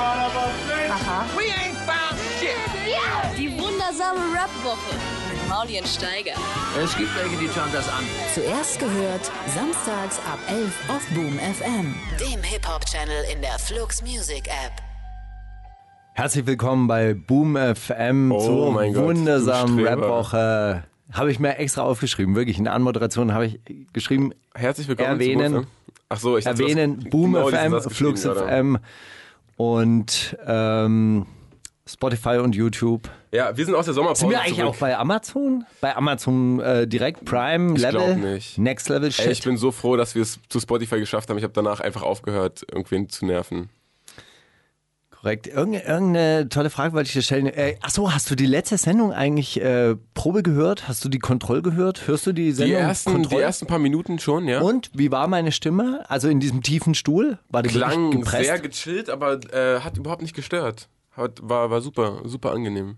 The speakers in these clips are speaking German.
Aha. Die wundersame Rap-Woche mit Maulien Steiger. Es gibt welche, die schauen das an. Zuerst gehört, samstags ab 11 auf Boom FM. dem Hip-Hop-Channel in der Flux Music App. Herzlich willkommen bei Boom FM Oh zur wundersamen. Rap-Woche. Habe ich mir extra aufgeschrieben, wirklich. In der Anmoderation habe ich geschrieben, Herzlich willkommen. Erwähnen. zu Boom FM. Ach so, ich erwähnen Boom genau FM, Flux. FM und ähm, Spotify und YouTube. Ja, wir sind aus der Sommerpause Sind wir eigentlich zurück. auch bei Amazon? Bei Amazon äh, direkt Prime Ich Level? nicht. Next Level Shit. Ey, ich bin so froh, dass wir es zu Spotify geschafft haben. Ich habe danach einfach aufgehört, irgendwen zu nerven. Korrekt. Irgende, irgendeine tolle Frage wollte ich dir stellen. Äh, achso, hast du die letzte Sendung eigentlich äh, Probe gehört? Hast du die Kontroll gehört? Hörst du die Die Sendung ersten, die Kontroll? ersten paar Minuten schon, ja. Und wie war meine Stimme? Also in diesem tiefen Stuhl? War die Klang gepresst? sehr gechillt, aber äh, hat überhaupt nicht gestört. Hat, war, war super, super angenehm.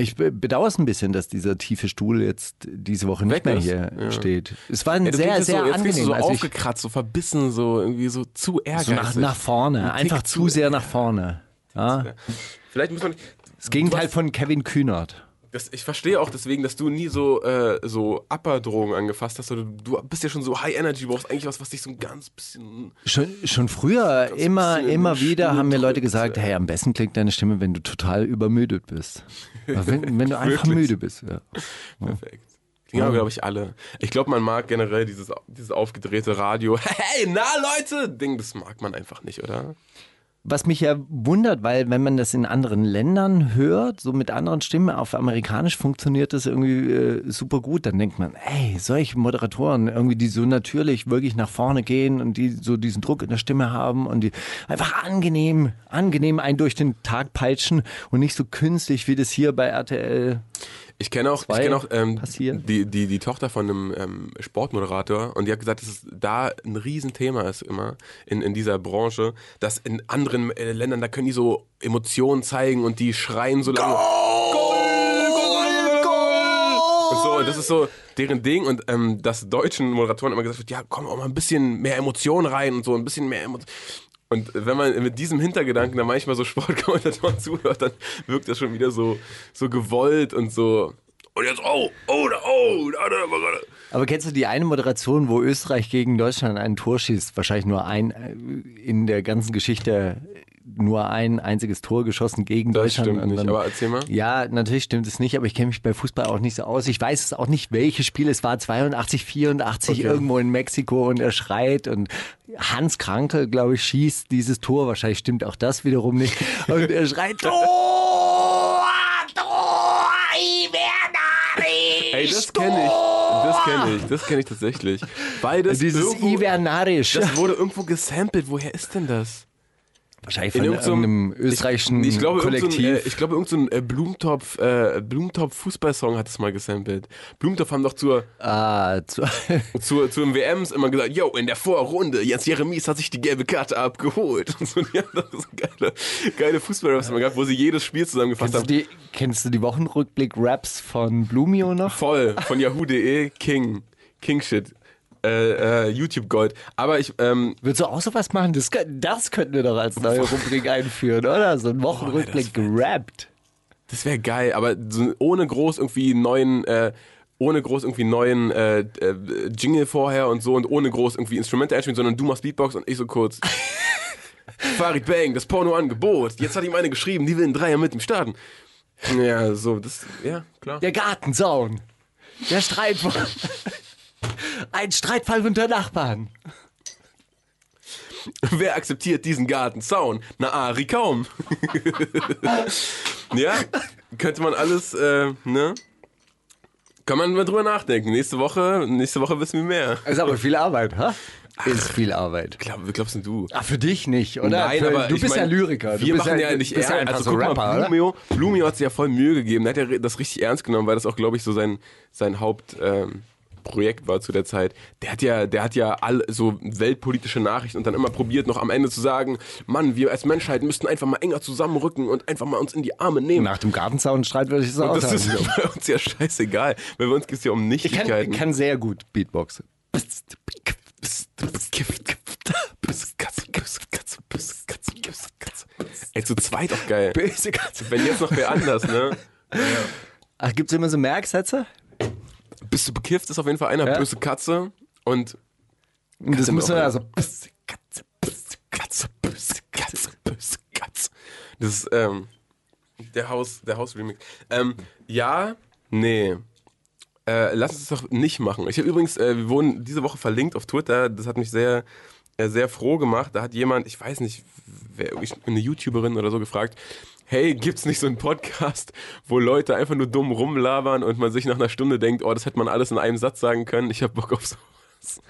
Ich be- bedauere es ein bisschen, dass dieser tiefe Stuhl jetzt diese Woche nicht Weg mehr ist. hier Ja. steht. Es war ein Ja, sehr, sehr so, jetzt angenehm. du so also aufgekratzt, so verbissen, so irgendwie so zu ehrgeizig. so nach, nach vorne, einfach zu- sehr nach vorne. Ja. Vielleicht muss man. Das Gegenteil von Kevin Kühnert. Das, ich verstehe auch deswegen, dass du nie so, äh, so Upper-Drogen angefasst hast. Oder du bist ja schon so High Energy, du brauchst eigentlich was, was dich so ein ganz bisschen. Schon, schon früher, immer, immer wieder Stuhl haben mir Leute gesagt, ja. hey, am besten klingt deine Stimme, wenn du total übermüdet bist. Wenn, wenn du einfach müde bist. Ja. Perfekt. Aber, glaube ich, alle. Ich glaube, man mag generell dieses, dieses aufgedrehte Radio. Hey, na Leute! Ding, das mag man einfach nicht, oder? Was mich ja wundert, weil wenn man das in anderen Ländern hört, so mit anderen Stimmen, auf amerikanisch funktioniert das irgendwie äh, super gut, dann denkt man, ey, solche Moderatoren, irgendwie, die so natürlich wirklich nach vorne gehen und die so diesen Druck in der Stimme haben und die einfach angenehm, angenehm einen durch den Tag peitschen und nicht so künstlich, wie das hier bei RTL Ich kenne auch, ich kenn auch ähm, die, die, die Tochter von einem ähm, Sportmoderator und die hat gesagt, dass es da ein Riesenthema ist immer in, in dieser Branche, dass in anderen äh, Ländern, da können die so Emotionen zeigen und die schreien so lange. Goal! Goal! Und so, und das ist so deren Ding und ähm, dass deutschen Moderatoren immer gesagt wird, ja, komm auch mal ein bisschen mehr Emotion rein und so, ein bisschen mehr Emotion. Und wenn man mit diesem Hintergedanken dann manchmal so Sportkommentatoren zuhört, dann wirkt das schon wieder so, so gewollt und so. Und jetzt, oh, oh, da, oh, da, da, da. Aber kennst du die eine Moderation, wo Österreich gegen Deutschland ein Tor schießt? Wahrscheinlich nur ein, äh, in der ganzen Geschichte nur ein einziges Tor geschossen gegen Das Deutschland. stimmt Und nicht, aber erzähl mal. Ja, natürlich stimmt es nicht, aber ich kenne mich bei Fußball auch nicht so aus. Ich weiß es auch nicht, welches Spiel es war. 82, 84 Okay. irgendwo in Mexiko und er schreit und Hans Krankel, glaube ich, schießt dieses Tor. Wahrscheinlich stimmt auch das wiederum nicht. Und er schreit Tor! Tor! Ey, das kenne ich. Das kenne ich. Das kenne ich tatsächlich. Beides Dieses irgendwo, Ivernarisch. Das wurde irgendwo gesampelt. Woher ist denn das? Wahrscheinlich In von irgend so einem- irgendeinem österreichischen ich, ich glaube, irgend Kollektiv. So ein, äh, ich glaube, irgendein so äh, Blumentopf, äh, Blumentopf Fußballsong hat es mal gesampelt. Blumentopf haben doch zur, ah, zu, zur, zu den WMs immer gesagt, yo, in der Vorrunde, Jens Jeremies hat sich die gelbe Karte abgeholt. Und so, die haben doch so geile, geile Fußballraps immer gehabt, wo sie jedes Spiel zusammengefasst kennst, du haben. die, kennst du die Wochenrückblick-Raps von Blumio noch? Voll, von yahoo.de, King, King Shit. Äh, äh, YouTube Gold. Aber ich, ähm, Würdest du auch sowas machen? Das, das könnten wir doch als neue Rubrik einführen, oder? So ein Wochenrückblick gerappt. Das wäre geil, aber so ohne groß irgendwie neuen, äh, ohne groß irgendwie neuen äh, äh, Jingle vorher und so und ohne groß irgendwie Instrumente einspielen, sondern du machst Beatbox und ich so kurz. Farid Bang, das Pornoangebot. Jetzt hat ihm eine geschrieben, die will einen Dreier mit ihm starten. Ja, so, das, ja, klar. Der Gartenzaun. Der Streitfall. Ein Streitfall unter Nachbarn. Wer akzeptiert diesen Gartenzaun? Na, Ari kaum. ja, könnte man alles, äh, ne? Kann man mal drüber nachdenken. Nächste Woche, nächste Woche wissen wir mehr. Ist aber viel Arbeit, ha? Ist viel Arbeit. Glaub, glaubst denn du? Ach, für dich nicht, oder? Nein, für, aber du bist mein, ja Lyriker. Du Wir bist machen ja, nicht bist ja ernst. einfach Also so guck Rapper, mal? Blumio, Blumio hat sich ja voll Mühe gegeben. Der hat ja das richtig ernst genommen, weil das auch, glaube ich, so sein, sein Hauptprojekt ähm, Projekt war zu der Zeit. Der hat ja, der hat ja all so weltpolitische Nachrichten und dann immer probiert, noch am Ende zu sagen, Mann, wir als Menschheit müssten einfach mal enger zusammenrücken und einfach mal uns in die Arme nehmen. Nach dem Gartenzaunstreit würde ich es auch und das ist sagen. bei uns ja scheißegal, weil bei uns geht es ja um Ich kann, Nichtigkeiten. kann sehr gut Beatboxen. Ey, zu zweit auch geil. Böse Katze. Wenn jetzt noch wer anders, ne? Ach, gibt's immer so Merksätze? Bist du bekifft, ist auf jeden Fall einer Ja. böse Katze und das Katze muss man noch- also. böse Katze, böse Katze, böse Katze, böse Katze. Das ist ähm, der Haus, der Haus-Remix. Ähm, ja, nee. Äh, lass uns das doch nicht machen. Ich habe übrigens, äh, wir wurden diese Woche verlinkt auf Twitter. Das hat mich sehr, äh, sehr froh gemacht. Da hat jemand, ich weiß nicht, wer, eine YouTuberin oder so gefragt, hey, gibt's nicht so einen Podcast, wo Leute einfach nur dumm rumlabern und man sich nach einer Stunde denkt, oh, das hätte man alles in einem Satz sagen können. Ich habe Bock auf sowas.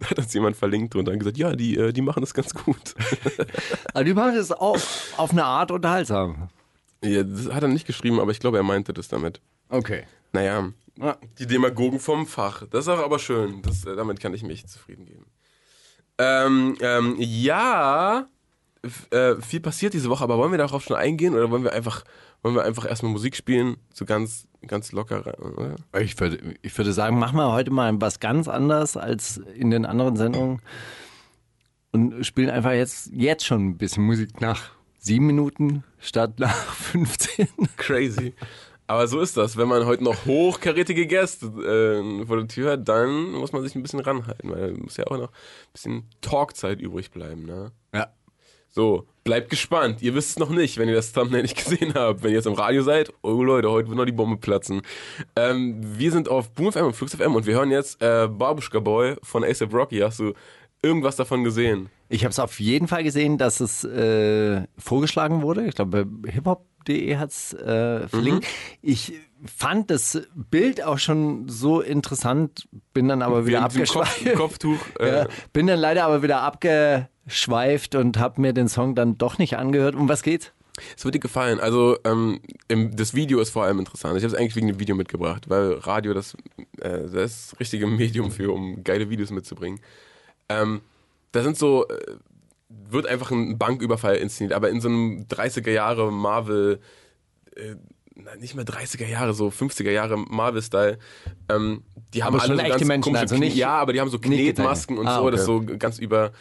Da hat uns jemand verlinkt und dann gesagt, ja, die, äh, die machen das ganz gut. Aber die machen das auch auf eine Art unterhaltsam. ja, das hat er nicht geschrieben, aber ich glaube, er meinte das damit. Okay. Naja, Ja. die Demagogen vom Fach. Das ist auch aber schön. Das, äh, damit kann ich mich zufrieden geben. Ähm, ähm, ja, äh, viel passiert diese Woche, aber wollen wir darauf schon eingehen oder wollen wir einfach, wollen wir einfach erstmal Musik spielen? So ganz, ganz locker, rein, oder? Ich würde, ich würde sagen, machen wir heute mal was ganz anderes als in den anderen Sendungen und spielen einfach jetzt, jetzt schon ein bisschen Musik nach sieben Minuten statt nach 15. Crazy. Aber so ist das. Wenn man heute noch hochkarätige Gäste äh, vor der Tür hat, dann muss man sich ein bisschen ranhalten, weil muss ja auch noch ein bisschen Talkzeit übrig bleiben, ne? So, bleibt gespannt. Ihr wisst es noch nicht, wenn ihr das Thumbnail nicht gesehen habt. Wenn ihr jetzt im Radio seid, oh Leute, heute wird noch die Bombe platzen. Ähm, wir sind auf Boom FM und Flux FM und wir hören jetzt äh, Babushka Boy von ASAP Rocky. Hast du irgendwas davon gesehen? Ich habe es auf jeden Fall gesehen, dass es äh, vorgeschlagen wurde. Ich glaube, bei hiphop.de hat es äh, verlinkt. Ich fand das Bild auch schon so interessant, bin dann aber wieder abgeschweift. Kopf, Kopftuch. Äh, Ja, bin dann leider aber wieder abgeschweift und habe mir den Song dann doch nicht angehört. Um was geht's? Es wird dir gefallen. Also ähm, im, das Video ist vor allem interessant. Ich habe es eigentlich wegen dem Video mitgebracht, weil Radio das, äh, das richtige Medium für, um geile Videos mitzubringen. Ähm, da sind so, äh, wird einfach ein Banküberfall inszeniert, aber in so einem 30er Jahre Marvel, äh, nicht mehr 30er Jahre, so 50er Jahre Marvel-Style. Ähm, die haben Aber schon alle so ganz Menschen, komische also nicht- Ja, aber die haben so. Knetmasken und Ah, so, das ist okay. so ganz über,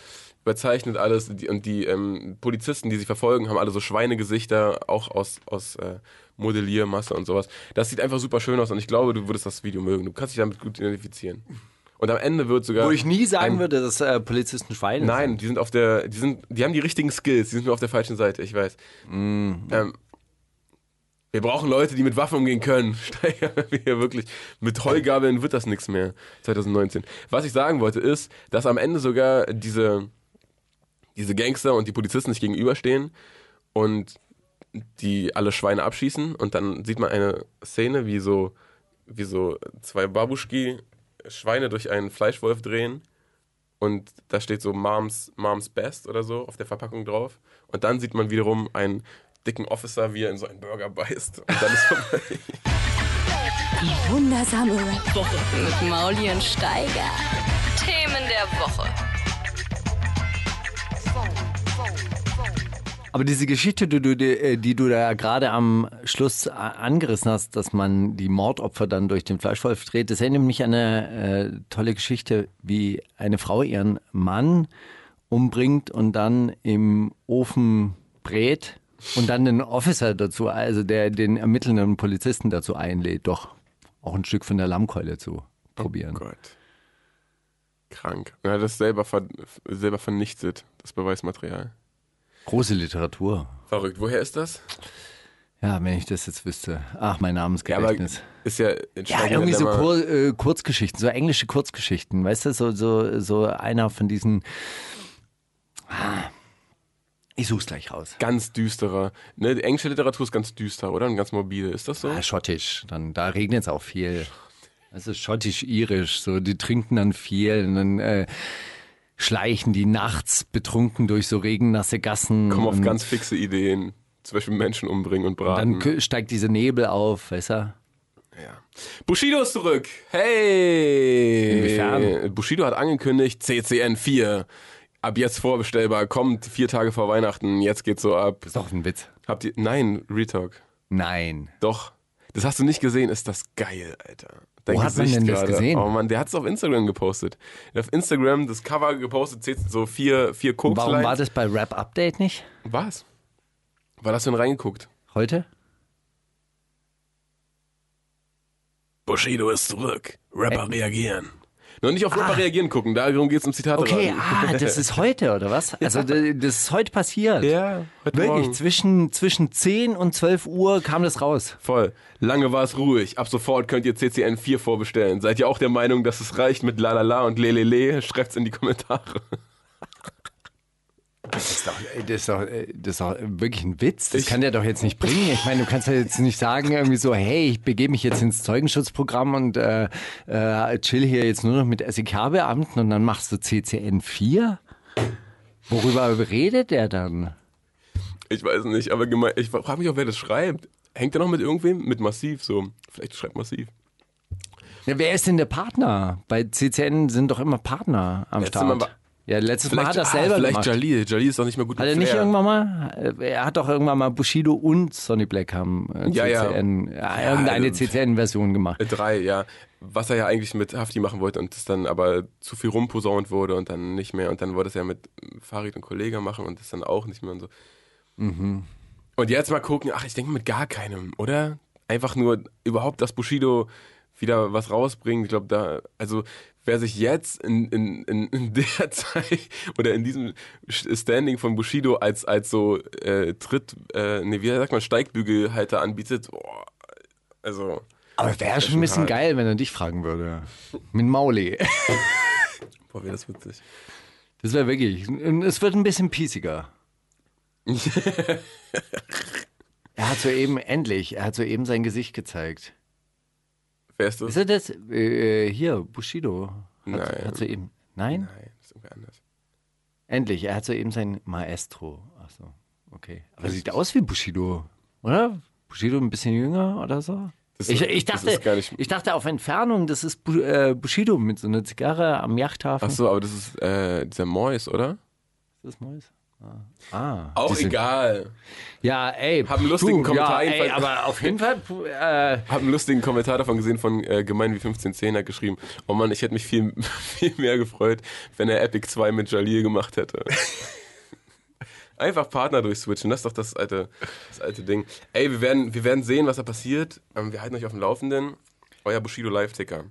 überzeichnet alles. Die, und die ähm, Polizisten, die sie verfolgen, haben alle so Schweinegesichter, auch aus, aus äh, Modelliermasse und sowas. Das sieht einfach super schön aus und ich glaube, du würdest das Video mögen. Du kannst dich damit gut identifizieren. Und am Ende wird sogar. Wo ich nie sagen ein- würde, dass äh, Polizisten Schweine Nein, die sind auf der, die sind, die haben die richtigen Skills, die sind nur auf der falschen Seite, ich weiß. Mhm. Ähm, wir brauchen Leute, die mit Waffen umgehen können. Steigern wir wirklich. Mit Heugabeln wird das nichts mehr. 2019. Was ich sagen wollte ist, dass am Ende sogar diese, diese Gangster und die Polizisten sich gegenüberstehen und die alle Schweine abschießen und dann sieht man eine Szene, wie so, wie so zwei Babuschki Schweine durch einen Fleischwolf drehen und da steht so Moms, Moms Best oder so auf der Verpackung drauf. Und dann sieht man wiederum einen dicken Officer, wie er in so einen Burger beißt. Und dann ist vorbei. Die wundersame Woche mit Mauli und Steiger. Themen der Woche. Aber diese Geschichte, die du, die, äh, die du da gerade am Schluss a- angerissen hast, dass man die Mordopfer dann durch den Fleischwolf dreht, das erinnert mich an eine äh, tolle Geschichte, wie eine Frau ihren Mann umbringt und dann im Ofen brät und dann den Officer dazu, also der den ermittelnden Polizisten dazu einlädt, doch auch ein Stück von der Lammkeule zu probieren. Gott. Krank. Er hat das selber, ver selber vernichtet, das Beweismaterial. Große Literatur. Verrückt. Woher ist das? Ja, wenn ich das jetzt wüsste. Ach, mein Ja, Namensgedächtnis. ist ja, Ja, irgendwie so Kur äh, Kurzgeschichten, so englische Kurzgeschichten, weißt du, so, so, so einer von diesen. Ah, Ich such's gleich raus. ganz düsterer. Ne, die englische Literatur ist ganz düster, oder? Und ganz morbide. Ist das so? Ah, schottisch, dann, da regnet es auch viel. Das ist schottisch-irisch, so, die trinken dann viel und dann äh, schleichen die nachts betrunken durch so regennasse Gassen. Kommen auf und ganz fixe Ideen. Zum Beispiel Menschen umbringen und braten. Dann kö- steigt dieser Nebel auf, weißt du? Ja. Bushido ist zurück. Hey! Inwiefern? Bushido hat angekündigt, CCN 4. Ab jetzt vorbestellbar, kommt vier Tage vor Weihnachten, jetzt geht's so ab. Ist doch ein Witz. Habt ihr. Nein, Retalk. Nein. Doch. Das hast du nicht gesehen, ist das geil, Alter. Dein Wo hat man denn das gerade. gesehen? Oh Mann, der hat es auf Instagram gepostet. Hat auf Instagram das Cover gepostet, so vier, vier Koks. Warum war das bei Rap Update nicht? Was? War das denn reingeguckt? Heute? Bushido ist zurück. Rapper reagieren. Noch nicht auf Rapper reagieren gucken, darum geht's um Zitate. Okay, ah, das ist heute, oder was? Also das ist heute passiert. Ja, heute Wirklich, Morgen. zwischen, zwischen 10 und 12 Uhr kam das raus. Voll. Lange war es ruhig. Ab sofort könnt ihr CCN 4 vorbestellen. Seid ihr auch der Meinung, dass es reicht mit Lalala und Lelele? Schreibt's in die Kommentare. Das ist doch, das ist doch, das ist doch wirklich ein Witz. Das Ich- kann der doch jetzt nicht bringen. Ich meine, du kannst ja jetzt nicht sagen, irgendwie so, hey, ich begebe mich jetzt ins Zeugenschutzprogramm und äh, äh, chill hier jetzt nur noch mit SEK-Beamten und dann machst du CCN 4? Worüber redet der dann? Ich weiß nicht, aber gemein, ich frage mich auch, wer das schreibt. Hängt er noch mit irgendwem? Mit Massiv so. Vielleicht schreibt Massiv. Ja, wer ist denn der Partner? Bei CCN sind doch immer Partner am Letztes Start. Mal war- ja, letztes Mal hat er das ah, selber vielleicht gemacht. Jalil. Jalil ist doch nicht mehr gut Hat er nicht irgendwann mal? äh, Er hat doch irgendwann mal Bushido und Sonny Black haben äh, Ja, ja. CCN, ja, irgendeine also- CCN-Version gemacht. Äh, Drei, ja. Was er ja eigentlich mit Hafti machen wollte und das dann aber zu viel rumposaunt wurde und dann nicht mehr. Und dann wollte es ja mit Farid und Kollega machen und das dann auch nicht mehr und so. Mhm. Und jetzt mal gucken, ach, ich denke mit gar keinem, oder? Einfach nur überhaupt, dass Bushido wieder was rausbringt. Ich glaube, da, also wer sich jetzt in, in, in, in der Zeit oder in diesem Standing von Bushido als, als so äh, Tritt, äh, nee, wie sagt man, Steigbügelhalter anbietet, boah, also. Aber wäre schon ein bisschen hart. geil, wenn er dich fragen würde. Mit Mauli. Boah, wäre das witzig. Das wäre wirklich. Es wird ein bisschen piesiger. er hat soeben, endlich, er hat soeben sein Gesicht gezeigt. Wer ist das? Ist das? Äh, hier, Bushido. Hat, Nein. Hat soeben. Nein? Nein, das ist irgendwie anders. Endlich, er hat soeben sein Maestro. Achso, okay. Aber er sieht aus wie Bushido, oder? Bushido ein bisschen jünger oder so? Das ich, ist- ich, das dachte, ist ich dachte auf Entfernung, das ist äh, Bushido mit so einer Zigarre am Yachthafen. Ach so, aber das ist äh, dieser Mois, oder? Ist das Neues? Ah, ah Auch diese- egal. Ja, ey. Hab einen lustigen du, Kommentar Ja, ey, aber auf jeden Fall, pu- äh, Hab einen lustigen Kommentar davon gesehen von äh, Gemein wie 1510 hat geschrieben, oh Mann, ich hätte mich viel, viel mehr gefreut, wenn er Epic 2 mit Jalil gemacht hätte. Einfach Partner durchswitchen, das ist doch das alte, das alte Ding. Ey, wir werden, wir werden sehen, was da passiert. Ähm, wir halten euch auf dem Laufenden. Euer Bushido Live-Ticker.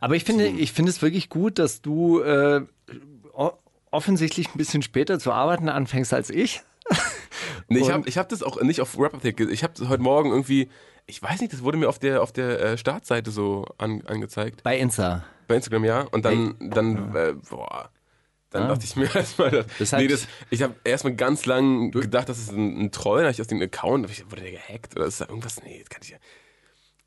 aber ich finde, ich finde es wirklich gut, dass du äh, offensichtlich ein bisschen später zu arbeiten anfängst als ich. Nee, ich habe ich hab das auch nicht auf Rapper-Ticket. Ich habe heute Morgen irgendwie, ich weiß nicht, das wurde mir auf der, auf der äh, Startseite so an, angezeigt. Bei Insta. Bei Instagram, ja. Und dann, dann, äh, boah. Dann Ah. dachte ich mir erstmal, das, nee, das, ich habe erstmal ganz lang gedacht, das ist ein, ein Troll, dann hab ich aus dem Account, ich, wurde der gehackt oder ist da irgendwas? Nee, das kann ich ja.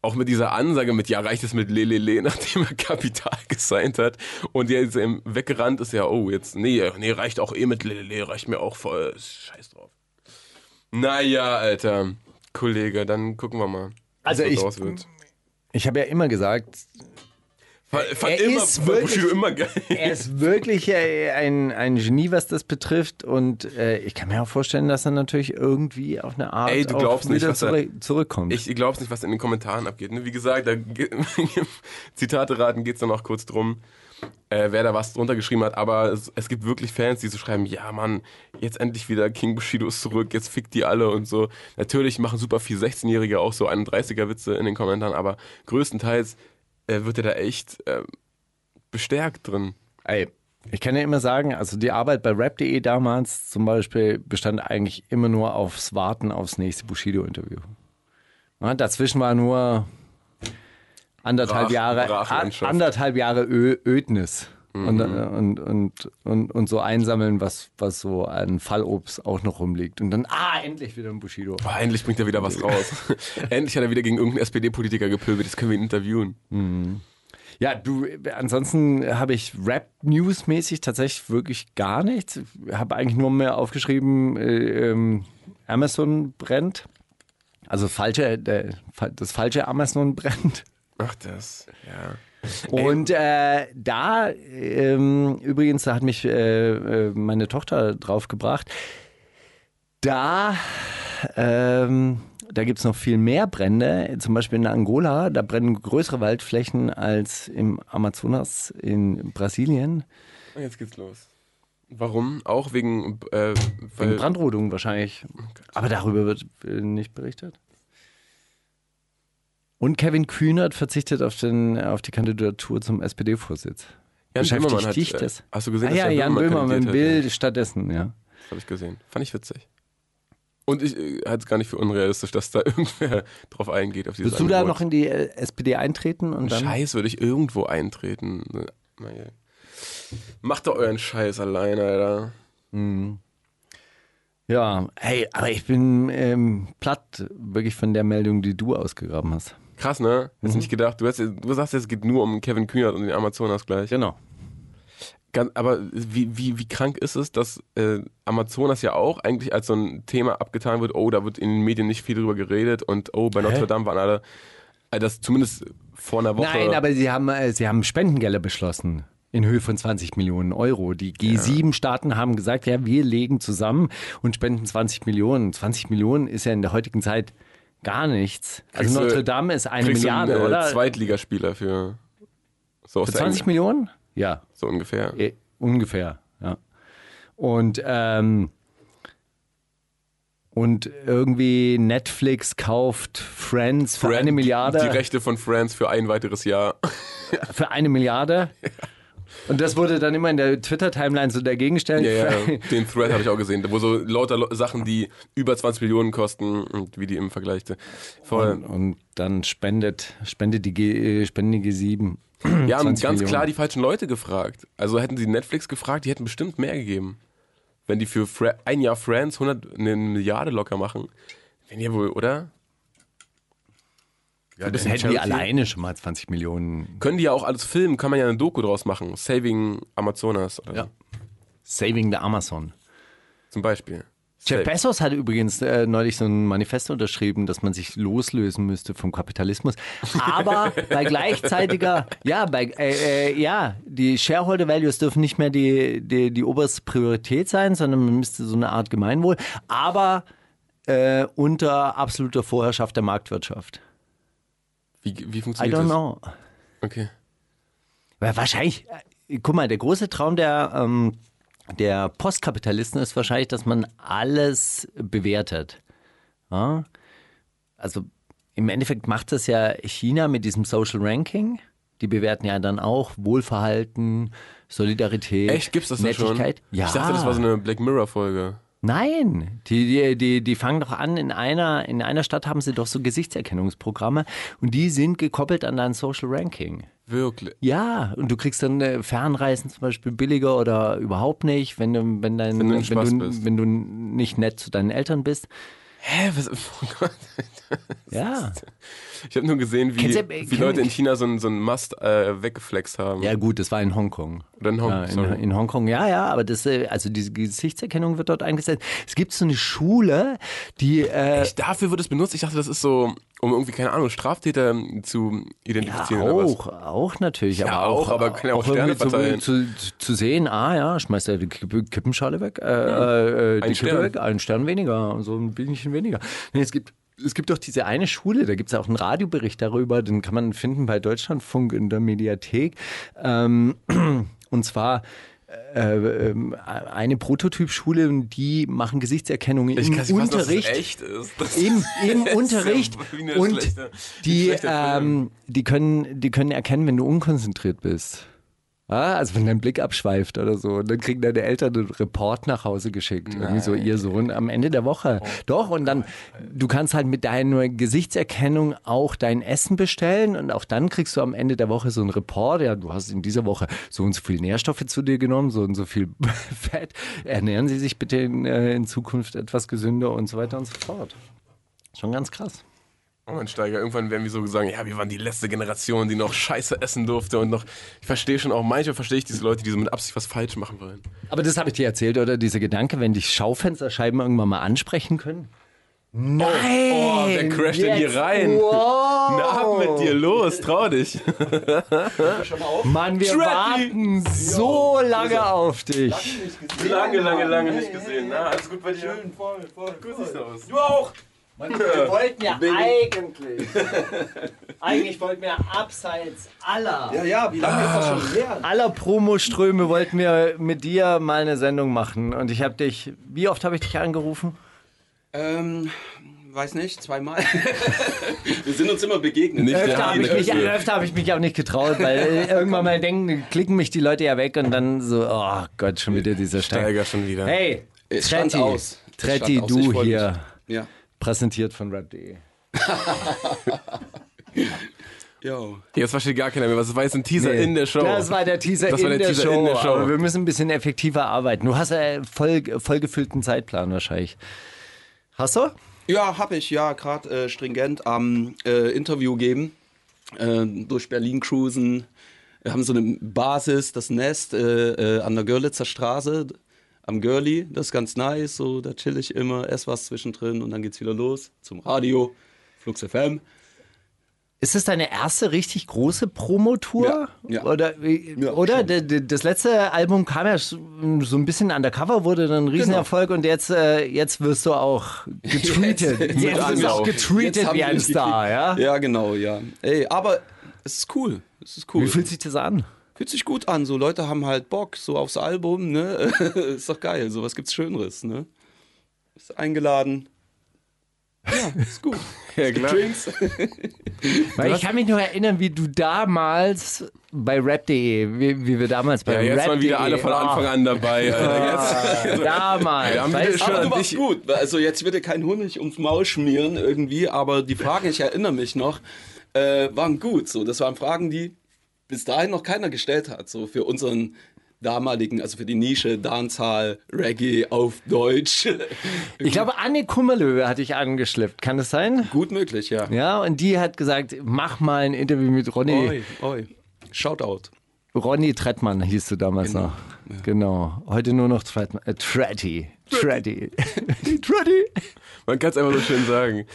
Auch mit dieser Ansage mit, ja, reicht es mit Lelele, nachdem er Kapital gesigned hat und jetzt ähm, weggerannt ist, ja, oh, jetzt, nee, nee, reicht auch eh mit Lelele, reicht mir auch voll, scheiß drauf. Naja, Alter, Kollege, dann gucken wir mal, Also ich-. Ich habe ja immer gesagt, Fand er immer, ist wirklich- immer geil. er ist wirklich ein, ein Genie, was das betrifft. Und äh, ich kann mir auch vorstellen, dass er natürlich irgendwie auf eine Art Ey, du glaubst nicht, wieder was er- zurück, zurückkommt. Ich glaube nicht, was in den Kommentaren abgeht. ne? Wie gesagt, da Zitate raten geht es dann auch kurz drum, äh, wer da was drunter geschrieben hat. Aber es, es gibt wirklich Fans, die so schreiben, ja Mann, jetzt endlich wieder King Bushido ist zurück, jetzt fickt die alle und so. Natürlich machen super viel 16-Jährige auch so 31er-Witze in den Kommentaren, aber größtenteils äh, wird er da echt äh, bestärkt drin. Ey, ich kann ja immer sagen, also die Arbeit bei rap.de damals zum Beispiel bestand eigentlich immer nur aufs Warten aufs nächste Bushido-Interview. Ja, dazwischen war nur anderthalb Brach- Jahre, Brachlandschaft. anderthalb Jahre Ö Ödnis. Mhm. Und, und, und, und, und so einsammeln, was, was so an Fallobst auch noch rumliegt. Und dann, ah, endlich wieder ein Bushido. Boah, endlich bringt er wieder was raus. endlich hat er wieder gegen irgendeinen SPD-Politiker gepöbelt, jetzt können wir ihn interviewen. Ja, du, ansonsten habe ich Rap-News-mäßig tatsächlich wirklich gar nichts. Ich habe eigentlich nur mehr aufgeschrieben, äh, ähm, Amazon brennt. Also falsche, äh, das falsche Amazon brennt. Ach das, ja. Und äh, da, ähm, übrigens, da hat mich äh, äh, meine Tochter drauf gebracht, da, ähm, da gibt es noch viel mehr Brände, zum Beispiel in Angola, da brennen größere Waldflächen als im Amazonas in Brasilien. Und jetzt geht's los. Warum? Auch wegen, äh, Wegen Brandrodung wahrscheinlich. Aber darüber wird äh, nicht berichtet. Und Kevin Kühnert verzichtet auf, den, auf die Kandidatur zum SPD-Vorsitz. Jan Beschäftigt Böhmermann hat, dich äh, das? Hast du gesehen, Ah dass ja, Jan Jan Böhmermann hat? will stattdessen, ja. Das habe ich gesehen. Fand ich witzig. Und ich äh, halte es gar nicht für unrealistisch, dass da irgendwer drauf eingeht. Auf Willst du da noch in die äh, SPD eintreten und dann? Scheiß würde ich irgendwo eintreten. Macht doch euren Scheiß alleine, Alter. Ja, hey, aber ich bin ähm, platt wirklich von der Meldung, die du ausgegraben hast. Krass, ne? Hättest Mhm. nicht gedacht. Du, hast, du sagst, es geht nur um Kevin Kühnert und den Amazonas-Gleich. Genau. Aber wie, wie, wie krank ist es, dass äh, Amazonas ja auch eigentlich als so ein Thema abgetan wird, oh, da wird in den Medien nicht viel drüber geredet und oh, bei Notre Dame waren alle, äh, das zumindest vor einer Woche. Nein, aber sie haben, äh, sie haben Spendengelder beschlossen. In Höhe von 20 Millionen Euro. Die G7-Staaten haben gesagt, ja, wir legen zusammen und spenden 20 Millionen. 20 Millionen ist ja in der heutigen Zeit gar nichts. Also Kriegst du- Notre Dame ist eine Milliarde, einen, äh, oder? Zweitligaspieler für so, Für der 20 Eng- Millionen? Ja, so ungefähr. eh, ungefähr, ja. Und, ähm, und irgendwie Netflix kauft Friends für Friend- eine Milliarde. Die Rechte von Friends für ein weiteres Jahr. Für eine Milliarde. Und das wurde dann immer in der Twitter-Timeline so dagegen stellen. Ja, ja, den Thread habe ich auch gesehen, wo so lauter Sachen, die über 20 Millionen kosten und wie die im Vergleich. Voll. Und, und dann spendet, spendet die, G, spenden die G7. Ja, haben 20 ganz Millionen. klar die falschen Leute gefragt. Also hätten sie Netflix gefragt, die hätten bestimmt mehr gegeben. Wenn die für Fra ein Jahr Friends 100, eine Milliarde locker machen. Wenn ihr wohl, oder? Ja, bisschen hätten die alleine schon mal 20 Millionen. Können die ja auch alles filmen, kann man ja eine Doku draus machen. Saving Amazonas oder Ja. Saving the Amazon. zum Beispiel. Jeff. Bezos hat übrigens äh, neulich so ein Manifest unterschrieben, dass man sich loslösen müsste vom Kapitalismus. Aber bei gleichzeitiger, ja, bei, äh, äh, ja, die Shareholder Values dürfen nicht mehr die, die, die oberste Priorität sein, sondern man müsste so eine Art Gemeinwohl, aber äh, unter absoluter Vorherrschaft der Marktwirtschaft. Wie, wie I funktioniert don't das? know. Okay. Weil wahrscheinlich, äh, guck mal, der große Traum der, ähm, der Postkapitalisten ist wahrscheinlich, dass man alles bewertet. Ja? Also im Endeffekt macht das ja China mit diesem Social Ranking. Die bewerten ja dann auch Wohlverhalten, Solidarität, Echt, gibt's das da schon? Nettigkeit. Ja. Ich dachte, das war so eine Black Mirror Folge. Nein, die, die, die, die fangen doch an, in einer, in einer Stadt haben sie doch so Gesichtserkennungsprogramme und die sind gekoppelt an dein Social Ranking. Wirklich. Ja, und du kriegst dann äh, Fernreisen zum Beispiel billiger oder überhaupt nicht, wenn du, wenn dein, Wenn du wenn du, wenn du nicht nett zu deinen Eltern bist. Hä? Was? Oh Gott. Ja. Ich habe nur gesehen, wie, Kennst du- wie Leute in China so einen so einen Mast äh, weggeflext haben. Ja, gut, das war in Hongkong. Oder in Hongkong, Ja, in, in Hongkong, ja, ja, aber das, äh, also diese Gesichtserkennung wird dort eingesetzt. Es gibt so eine Schule, die, äh, Echt, dafür wird es benutzt? Ich dachte, das ist so, um irgendwie, keine Ahnung, Straftäter zu ja, identifizieren oder was. auch, auch natürlich. Ja, aber auch, aber kann ja auch Sterne verteilen. zu, zu, zu sehen, ah ja, schmeißt er die Kippe, Kippenschale weg, äh, äh, die Ein Kippe Stern. weg, einen Stern weniger, so ein bisschen weniger. Nee, es gibt es gibt doch diese eine Schule, da gibt es auch einen Radiobericht darüber, den kann man finden bei Deutschlandfunk in der Mediathek. Ähm, und zwar äh, ähm, eine Prototypschule, und die machen Gesichtserkennung Ich im Unterricht echt ist. Das im, im Unterricht und schlechte- die, ähm, die, können, die können erkennen, wenn du unkonzentriert bist. Ja, also wenn dein Blick abschweift oder so. Und dann kriegen deine Eltern einen Report nach Hause geschickt. Irgendwie so ihr Sohn am Ende der Woche. Oh Doch, und dann, du kannst halt mit deiner Gesichtserkennung auch dein Essen bestellen und auch dann kriegst du am Ende der Woche so einen Report. Ja, du hast in dieser Woche so und so viel Nährstoffe zu dir genommen, so und so viel Fett. Ernähren Sie sich bitte in, äh, in Zukunft etwas gesünder und so weiter und so fort. Schon ganz krass. Oh mein Steiger, irgendwann werden wir so sagen, ja, wir waren die letzte Generation, die noch Scheiße essen durfte und noch, ich verstehe schon auch, manchmal verstehe ich diese Leute, die so mit Absicht was falsch machen wollen. Aber das habe ich dir erzählt, oder? Dieser Gedanke, wenn dich Schaufensterscheiben irgendwann mal ansprechen können? Nein! Oh, wer crasht denn hier rein? Wow. Na, ab mit dir, los, trau dich. Mann, wir Shreddy. warten so lange auf dich. Lange, lange, lange nicht gesehen. Na, alles gut bei dir? Schön, voll, voll. Siehst du aus. Du auch. Wir wollten ja eigentlich, eigentlich wollten wir abseits aller, Ja, ja, wie lange ist das schon her? aller Promoströme wollten wir mit dir mal eine Sendung machen. Und ich habe dich, wie oft habe ich dich angerufen? Ähm, weiß nicht, zweimal. Wir sind uns immer begegnet. Nicht Öfter habe ich, mich- Dafür. öfter hab ich mich auch nicht getraut, weil irgendwann mal denken, klicken mich die Leute ja weg und dann so, oh Gott, schon wieder dieser Stein. Steiger schon wieder. Hey, Es Tretti, aus. Tretti, aus. Du mich. hier, Ja. Präsentiert von rap.de. Jo. Jetzt versteht gar keiner mehr, was das war jetzt ein Teaser Nee, in der Show. Das war der Teaser, Das war in, der der Teaser Show, in der Show. Aber wir müssen ein bisschen effektiver arbeiten. Du hast ja voll, voll gefüllten Zeitplan wahrscheinlich. Hast du? Ja, hab ich, ja, gerade äh, stringent am äh, Interview geben. Äh, durch Berlin cruisen. Wir haben so eine Basis, das Nest äh, äh, an der Görlitzer Straße, am Görli. Das ist ganz nice, so, da chill ich immer, ess was zwischendrin und dann geht's wieder los zum Radio, Flux FM. Ist das deine erste richtig große Promotour? Ja, ja. Oder, Ja, oder schon. Das letzte Album kam ja so ein bisschen undercover, wurde dann ein Riesenerfolg und jetzt, äh, jetzt wirst du auch getweetet. Jetzt, Mit wirst du auch getweetet Jetzt wie ein Star, ja? Ja, genau, ja. Ey, aber es ist cool. Es ist cool. Wie fühlt sich das an? Fühlt sich gut an. So Leute haben halt Bock so aufs Album, ne? ist doch geil. So was gibt's Schöneres, ne? Ist eingeladen. Ja, ist gut. Ja, klar. Drinks. Weil ich kann mich nur erinnern, wie du damals bei rap.de, wie, wie wir damals bei Ja, jetzt rap.de waren wieder alle von Anfang an dabei. Alter. Jetzt, Damals. Wir haben weißt schon- Aber du warst gut. Also jetzt wird dir kein Honig ums Maul schmieren irgendwie, aber die Fragen, ich erinnere mich noch, äh, waren gut. So, das waren Fragen, die bis dahin noch keiner gestellt hat. So für unseren damaligen, also für die Nische Dancehall, Reggae auf Deutsch. Ich glaube, Anne Kummerlöwe hatte ich angeschleppt. Kann das sein? gut möglich, ja. Ja, und die hat gesagt, mach mal ein Interview mit Ronny. Oi, oi. Shoutout. Ronny Trettmann hieß du damals noch. Genau. Heute nur noch Trettmann. Äh, Tretty. Tretty. Tretty. Man kann es einfach so schön sagen.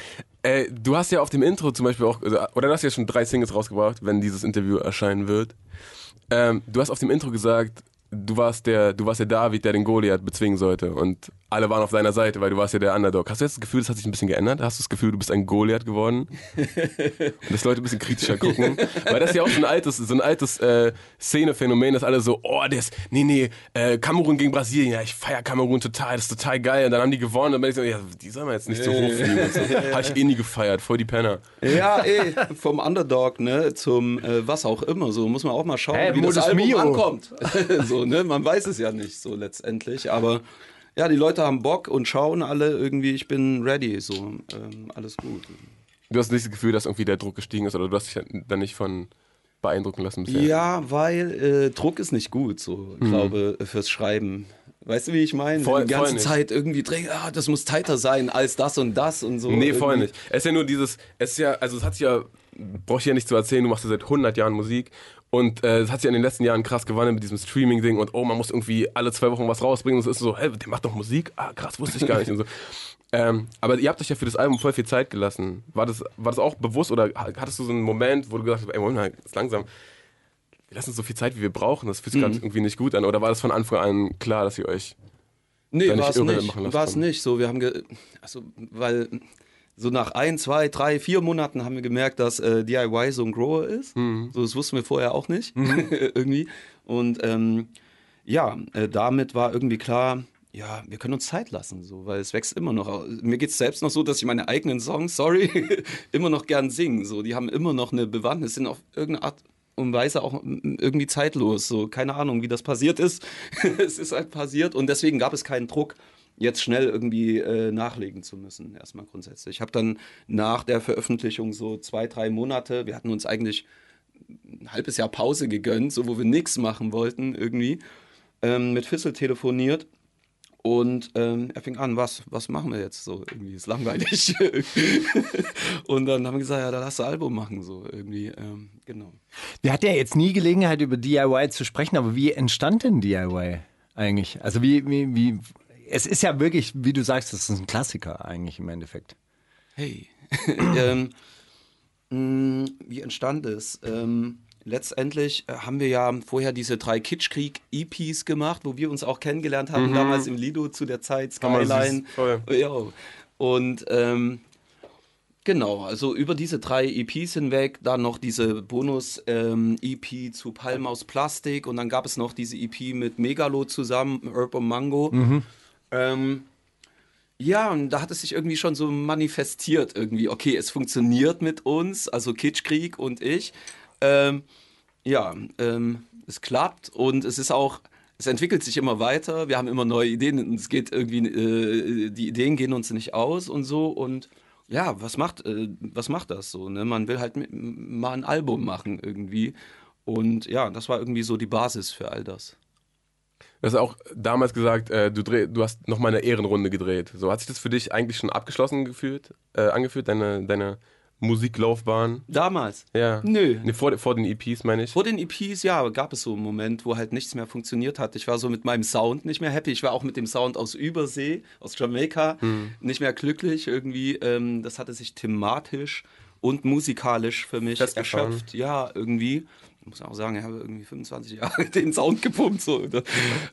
Äh, du hast ja auf dem Intro zum Beispiel auch, oder du hast ja schon drei Singles rausgebracht, wenn dieses Interview erscheinen wird. Ähm, du hast auf dem Intro gesagt, du warst der, du warst der David, der den Goliath bezwingen sollte und alle waren auf deiner Seite, weil du warst ja der Underdog. Hast du jetzt das Gefühl, das hat sich ein bisschen geändert? Hast du das Gefühl, du bist ein Goliath geworden? und dass Leute ein bisschen kritischer gucken? Weil das ist ja auch so ein altes, so ein altes äh, Szenephänomen, dass alle so, oh, ist, nee, nee, äh, Kamerun gegen Brasilien, ja, ich feier Kamerun total, das ist total geil. Und dann haben die gewonnen und dann bin ich so, ja, die soll man jetzt nicht so hochfliegen. Und so. Habe ich eh nie gefeiert, voll die Penner. Ja, ey, vom Underdog, ne, zum äh, was auch immer, so muss man auch mal schauen, Hey, wie das Album Mio. ankommt. so, ne, man weiß es ja nicht so letztendlich, aber ja, die Leute haben Bock und schauen alle irgendwie, ich bin ready, so, ähm, alles gut. Du hast nicht das Gefühl, dass irgendwie der Druck gestiegen ist oder du hast dich da nicht von beeindrucken lassen bisher? Ja, weil äh, Druck ist nicht gut, so, ich glaube, fürs Schreiben. Weißt du, wie ich meine? Mhm. Voll- die voll ganze. Zeit irgendwie drängen, ah, das muss tighter sein als das und das und so. Nee, voll Irgendwie. nicht. Es ist ja nur dieses, es ist ja, also es hat sich ja, brauche ich ja nicht zu erzählen, du machst ja seit 100 Jahren Musik und äh, es hat sich in den letzten Jahren krass gewandelt mit diesem Streaming-Ding und oh, man muss irgendwie alle zwei Wochen was rausbringen und es ist so, hey, der macht doch Musik? Ah, krass, wusste ich gar nicht und so. Ähm, aber ihr habt euch ja für das Album voll viel Zeit gelassen. War das, war das auch bewusst oder hattest du so einen Moment, wo du gesagt hast, ey, Moment mal, jetzt langsam, wir lassen so viel Zeit, wie wir brauchen, das fühlt sich gerade irgendwie nicht gut an oder war das von Anfang an klar, dass ihr euch Nee, war es nicht. War es nicht. So, wir haben, also, weil so nach ein, zwei, drei, vier Monaten haben wir gemerkt, dass äh, DIY so ein Grower ist. Mhm. So, das wussten wir vorher auch nicht irgendwie. Und ähm, ja, äh, damit war irgendwie klar, ja, wir können uns Zeit lassen, so, weil es wächst immer noch. Mir geht es selbst noch so, dass ich meine eigenen Songs, sorry, immer noch gern singe. So, die haben immer noch eine Bewandtnis, sind auf irgendeine Art und Weise auch irgendwie zeitlos. So, keine Ahnung, wie das passiert ist. es ist halt passiert und deswegen gab es keinen Druck, jetzt schnell irgendwie äh, nachlegen zu müssen, erstmal grundsätzlich. Ich habe dann nach der Veröffentlichung so zwei, drei Monate, wir hatten uns eigentlich ein halbes Jahr Pause gegönnt, so wo wir nichts machen wollten irgendwie, ähm, mit Fissel telefoniert. Und ähm, er fing an, was, was machen wir jetzt so? Irgendwie ist langweilig. und dann haben wir gesagt, ja, dann lass ein Album machen, so irgendwie, ähm, genau. Wir hatten ja jetzt nie Gelegenheit, über DIY zu sprechen, aber wie entstand denn DIY eigentlich? Also wie, wie, wie, es ist ja wirklich, wie du sagst, das ist ein Klassiker eigentlich im Endeffekt. Hey. ähm, mh, wie entstand es? Ähm, letztendlich äh, haben wir ja vorher diese drei Kitschkrieg-EPs gemacht, wo wir uns auch kennengelernt haben, damals im Lido zu der Zeit, Skyline. Ja. Und ähm, Genau, also über diese drei EPs hinweg, dann noch diese Bonus-EP zu Palm aus Plastik und dann gab es noch diese EP mit Megalo zusammen, Urban Mango. Ähm, ja, und da hat es sich irgendwie schon so manifestiert, irgendwie, okay, es funktioniert mit uns, also Kitschkrieg und ich. Ähm, ja, ähm, es klappt und es ist auch, es entwickelt sich immer weiter. Wir haben immer neue Ideen und es geht irgendwie, äh, die Ideen gehen uns nicht aus und so und ja, was macht, äh, was macht das so? Ne? Man will halt mal ein Album machen irgendwie und ja, das war irgendwie so die Basis für all das. Du hast auch damals gesagt, äh, du, dreh, du hast nochmal eine Ehrenrunde gedreht. So, hat sich das für dich eigentlich schon abgeschlossen gefühlt, äh, angefühlt, deine, deine Musiklaufbahn? Damals? Ja. Nö. Nee, vor, vor den EPs, meine ich. Vor den EPs, ja, gab es so einen Moment, wo halt nichts mehr funktioniert hat. Ich war so mit meinem Sound nicht mehr happy. Ich war auch mit dem Sound aus Übersee, aus Jamaika, nicht mehr glücklich irgendwie. Ähm, das hatte sich thematisch und musikalisch für mich erschöpft. Ja, irgendwie. Ich muss auch sagen, ich habe irgendwie 25 Jahre den Sound gepumpt. So.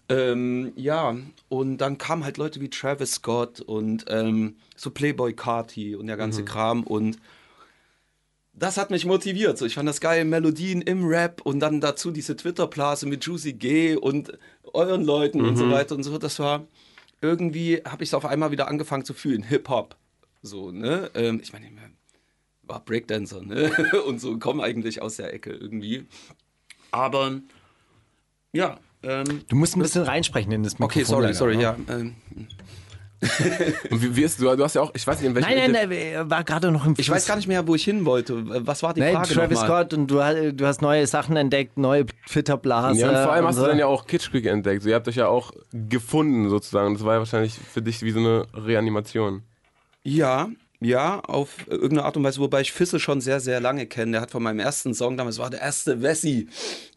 ähm, ja, und dann kamen halt Leute wie Travis Scott und ähm, so Playboy Carti und der ganze Kram und das hat mich motiviert. So, ich fand das geil, Melodien im Rap und dann dazu diese Twitter-Blase mit Juicy G und euren Leuten und so weiter und so. Das war irgendwie, habe ich es auf einmal wieder angefangen zu fühlen. Hip-Hop. So, ne? Ähm, ich meine, ich war Breakdancer, ne? und so, komme eigentlich aus der Ecke irgendwie. Aber, ja. Ähm, Du musst ein bisschen reinsprechen in das Mikrofon. okay, sorry, leider, sorry, ne? ja. Ähm, Und wie, wie ist, du, du hast ja auch, ich weiß nicht, in welchem Nein, nein, nein, er war gerade noch im ich weiß gar nicht mehr, wo ich hin wollte. Was war die Nein, Frage Travis nochmal? Scott und du, du hast neue Sachen entdeckt, neue Twitter-Blase. Ja, und vor allem und hast so. du dann ja auch Kitschkrieg entdeckt. So, ihr habt euch ja auch gefunden sozusagen. Das war ja wahrscheinlich für dich wie so eine Reanimation. Ja, ja, auf irgendeine Art und Weise, wobei ich Fissel schon sehr, sehr lange kenne. Der hat von meinem ersten Song damals, war der erste Wessi,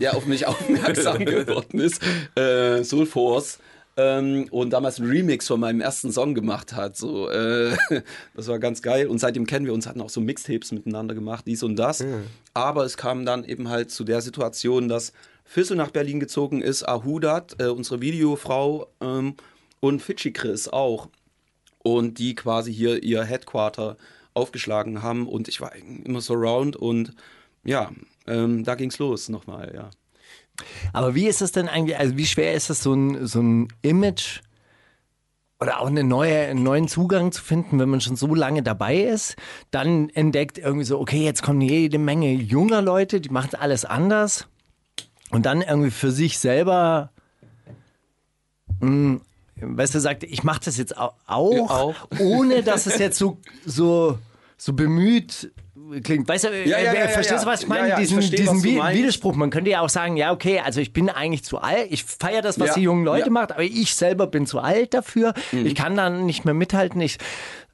der auf mich aufmerksam geworden ist, äh, Soul Force. Ähm, und damals einen Remix von meinem ersten Song gemacht hat. So, äh, das war ganz geil. Und seitdem kennen wir uns, hatten auch so Mixtapes miteinander gemacht, dies und das. Aber es kam dann eben halt zu der Situation, dass Fissel nach Berlin gezogen ist, Ahudat, äh, unsere Videofrau, ähm, und Fidschi Chris auch und die quasi hier ihr Headquarter aufgeschlagen haben und ich war immer so round und ja, ähm, da ging's los nochmal, ja. Aber wie ist es denn eigentlich, also wie schwer ist es, so ein, so ein Image oder auch eine neue, einen neuen Zugang zu finden, wenn man schon so lange dabei ist? Dann entdeckt irgendwie so, okay, jetzt kommen jede Menge junger Leute, die machen alles anders. Und dann irgendwie für sich selber, mh, weißt du, sagt, ich mache das jetzt au- auch, Ja, auch. ohne dass es jetzt so, so, so bemüht klingt. Weißt du, Ja, ja, äh, ja, verstehst ja. du, was ich meine? ja, ich diesen verstehe, diesen. Widerspruch. Man könnte ja auch sagen, ja, okay, also ich bin eigentlich zu alt. Ich feiere das, was die jungen Leute macht, aber ich selber bin zu alt dafür. Mhm. Ich kann dann nicht mehr mithalten. Ich,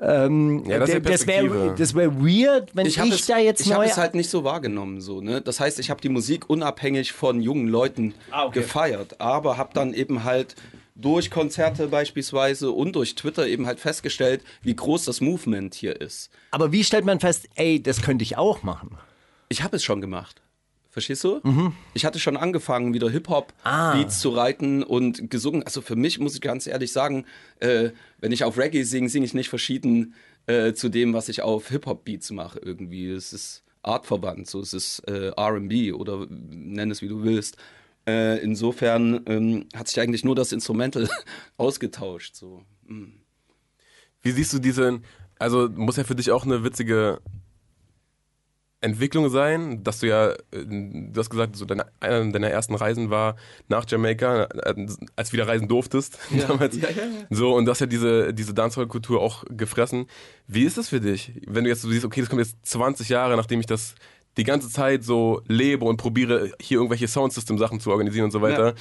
ähm, Ja, das das wäre das wär weird, wenn ich, Ich habe es, da jetzt ich neu... es halt nicht so wahrgenommen so, ne? Das heißt, ich habe die Musik unabhängig von jungen Leuten Ah, gefeiert, aber habe dann eben halt durch Konzerte beispielsweise und durch Twitter eben halt festgestellt, wie groß das Movement hier ist. aber wie stellt man fest, ey, das könnte ich auch machen? Ich habe es schon gemacht. Verstehst du? Mhm. Ich hatte schon angefangen, wieder Ah. Hip-Hop-Beats zu reiten und gesungen. Also für mich muss ich ganz ehrlich sagen, äh, wenn ich auf Reggae singe, singe ich nicht verschieden äh, zu dem, was ich auf Hip-Hop-Beats mache irgendwie. Es ist artverwandt, so es ist äh, R&B oder nenn es wie du willst. Äh, insofern ähm, hat sich eigentlich nur das Instrumental ausgetauscht. So. Wie siehst du diesen, also muss ja für dich auch eine witzige Entwicklung sein, dass du ja, äh, du hast gesagt, so deine, einer deiner ersten Reisen war nach Jamaika, äh, als du wieder reisen durftest. damals. Ja, ja, ja. So, und du hast ja diese, diese Dancehall-Kultur auch gefressen. Wie ist das für dich, wenn du jetzt so siehst, okay, das kommt jetzt 20 Jahre, nachdem ich das die ganze Zeit so lebe und probiere, hier irgendwelche Soundsystem-Sachen zu organisieren und so weiter.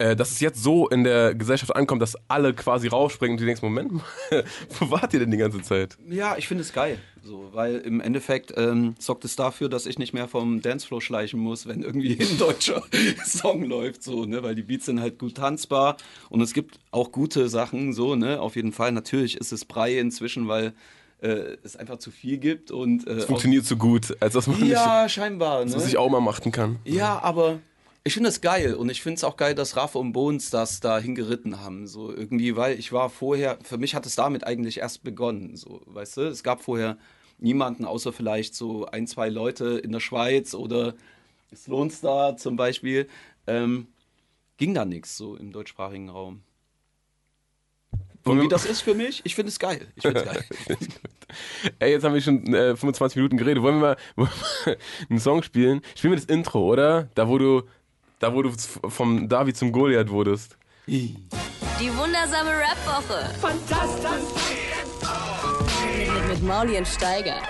Äh, dass es jetzt so in der Gesellschaft ankommt, dass alle quasi raufspringen und du denkst, Moment mal, wo wart ihr denn die ganze Zeit? Ja, ich finde es geil. So, weil im Endeffekt ähm, sorgt es dafür, dass ich nicht mehr vom Dancefloor schleichen muss, wenn irgendwie ein deutscher Song läuft, so, ne? Weil die Beats sind halt gut tanzbar und es gibt auch gute Sachen, so, ne? Auf jeden Fall. Natürlich ist es Brei inzwischen, weil äh, es einfach zu viel gibt und äh, Es funktioniert so gut, als dass man auch, ja, scheinbar, nicht, ne? dass sich auch mal machten kann. Ja, aber ich finde es geil und ich finde es auch geil, dass Raff und Bones das da hingeritten haben. So irgendwie, weil ich war vorher, für mich hat es damit eigentlich erst begonnen. So, weißt du, es gab vorher niemanden, außer vielleicht so ein, zwei Leute in der Schweiz oder Sloan Star zum Beispiel. Ähm, ging da nichts so im deutschsprachigen Raum. Und wie das ist für mich, ich finde es geil. Ich finde es geil. Ey, jetzt haben wir schon äh, 25 Minuten geredet. Wollen wir mal, wollen wir mal einen Song spielen? Spielen wir das Intro, oder? Da, wo du, da, wo du vom David zum Goliath wurdest. Die wundersame Rap-Woche. Fantastisch. Mit, mit, mit Mauli und Steiger.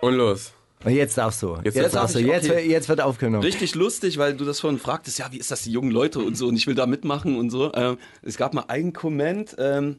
Und los. Jetzt darfst du. Jetzt Jetzt, darf darfst du. ich, Jetzt, okay. jetzt wird aufgenommen. Richtig lustig, weil du das vorhin fragtest, ja, wie ist das, die jungen Leute und so, und ich will da mitmachen und so. Ähm, es gab mal einen Comment, ähm,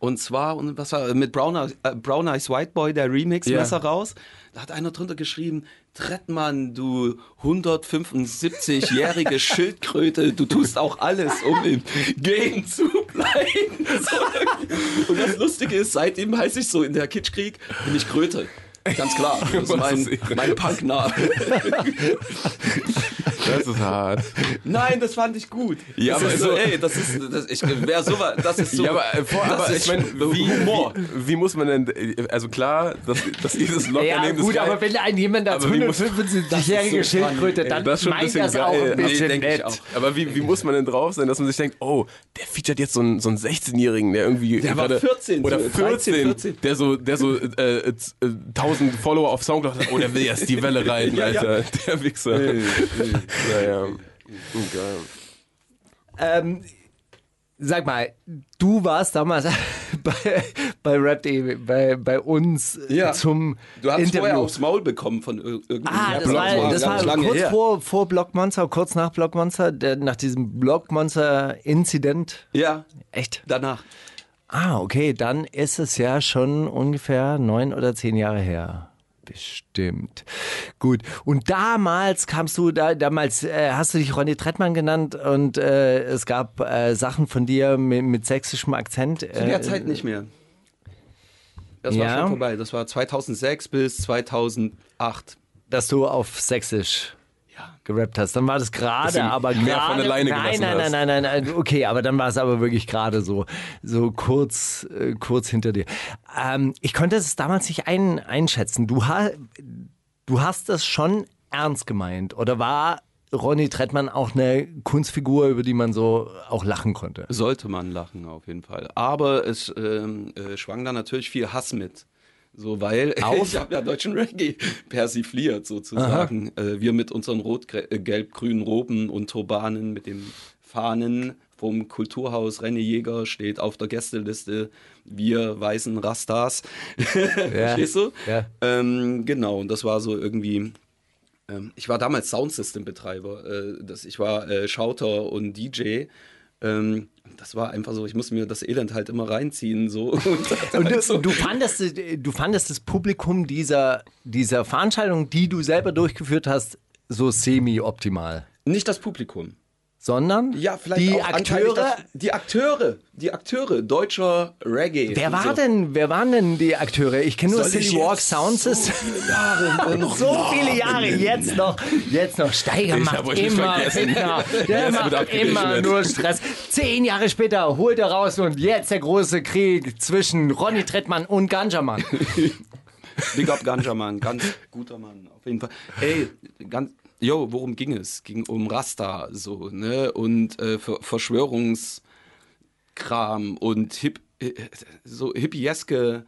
und zwar, und was war, mit Brown, Eyes- äh, Brown Eyes White Boy, der Remix, Ja. Messer raus. Da hat einer drunter geschrieben, Trettmann, du 175-jährige Schildkröte, du tust auch alles, um im Game zu bleiben. Und das Lustige ist, seitdem heiße ich so in der Kitschkrieg, bin ich Kröte. Ganz klar, das ist mein, mein Punkname. Das ist hart. Nein, das fand ich gut. Ja, das aber ist so, so- ey, das ist, das, ich, wer so, das ist so, ja, aber, äh, vor, das aber ist ich meine, wie, Humor. wie, wie muss man denn, äh, also klar, dass, dass dieses locker ja, nehmen, gut, ist geil. aber wenn ein jemand als Aber wie muss- 175-jährige das ist so Schildkröte, dann das ist schon ein meint bisschen das auch geil. ein Nee, bisschen ich nett. Aber wie, wie muss man denn drauf sein, dass man sich denkt, oh, der featuret jetzt so einen, so einen 16-Jährigen, der irgendwie Der war gerade- 14, oder so 14, 13, 14. der so, der so äh, äh, z- äh, 1000 Follower auf Soundcloud hat, oh, der will jetzt die Welle reiten, Ja, ja. Alter, der Wichser. Naja, oh, geil. Ähm, sag mal, du warst damals bei, bei Rap.de, bei, bei uns Ja. zum Du hast vorher Interview. aufs Maul bekommen von ir- irgendwie. Ah, das Block- war, das war lange kurz her. vor, vor Blockmonster, kurz nach Blockmonster, der, nach diesem Blockmonster-Inzident. Ja, Echt? danach. Ah, okay, dann ist es ja schon ungefähr neun oder zehn Jahre her. Bestimmt. Gut. Und damals kamst du, da, damals äh, hast du dich Ronny Trettmann genannt und äh, es gab äh, Sachen von dir mit, mit sächsischem Akzent. Zu der äh, Zeit nicht mehr. Das Ja. war schon vorbei. Das war 2006 bis 2008. dass du auf Sächsisch gerappt hast. Dann war das gerade, aber mehr gerade. von alleine nein, gelassen nein, nein, nein, nein, nein. Okay, aber dann war es aber wirklich gerade so, so kurz, äh, kurz hinter dir. Ähm, ich konnte es damals nicht ein, einschätzen. Du, ha, du hast das schon ernst gemeint oder war Ronny Trettmann auch eine Kunstfigur, über die man so auch lachen konnte? Sollte man lachen, auf jeden Fall. Aber es ähm, äh, schwang da natürlich viel Hass mit. So, weil Auf? ich habe ja deutschen Reggae persifliert sozusagen. Äh, wir mit unseren rot-gelb-grünen Roben und Turbanen, mit den Fahnen vom Kulturhaus René Jäger steht auf der Gästeliste wir weißen Rastas. Verstehst du? Ja. Ähm, genau, und das war so irgendwie. Ähm, ich war damals Soundsystem-Betreiber. Äh, das, ich war äh, Schauter und DJ. Das war einfach so, ich musste mir das Elend halt immer reinziehen. So. Und, Und halt so. du, du, fandest, du fandest das Publikum dieser, dieser Veranstaltung, die du selber durchgeführt hast, so semi-optimal. Nicht das Publikum. Sondern Ja, vielleicht die Akteure. Das, die Akteure, die Akteure, deutscher Reggae. Wer war so. denn, wer waren denn die Akteure? Ich kenne nur Soll City Walk jetzt Sound so viele Jahre noch So viele Jahre, jetzt noch, jetzt noch. Steiger Ich macht immer. Fitner. Der macht immer nur Stress. Zehn Jahre später holt er raus und jetzt der große Krieg zwischen Ronny Trettmann und Ganjaman. Big up Ganja Mann, ganz guter Mann, auf jeden Fall. Ey, ganz, yo, worum ging es? Ging um Rasta, so, ne? Und äh, Ver Verschwörungskram und hip, so hippieske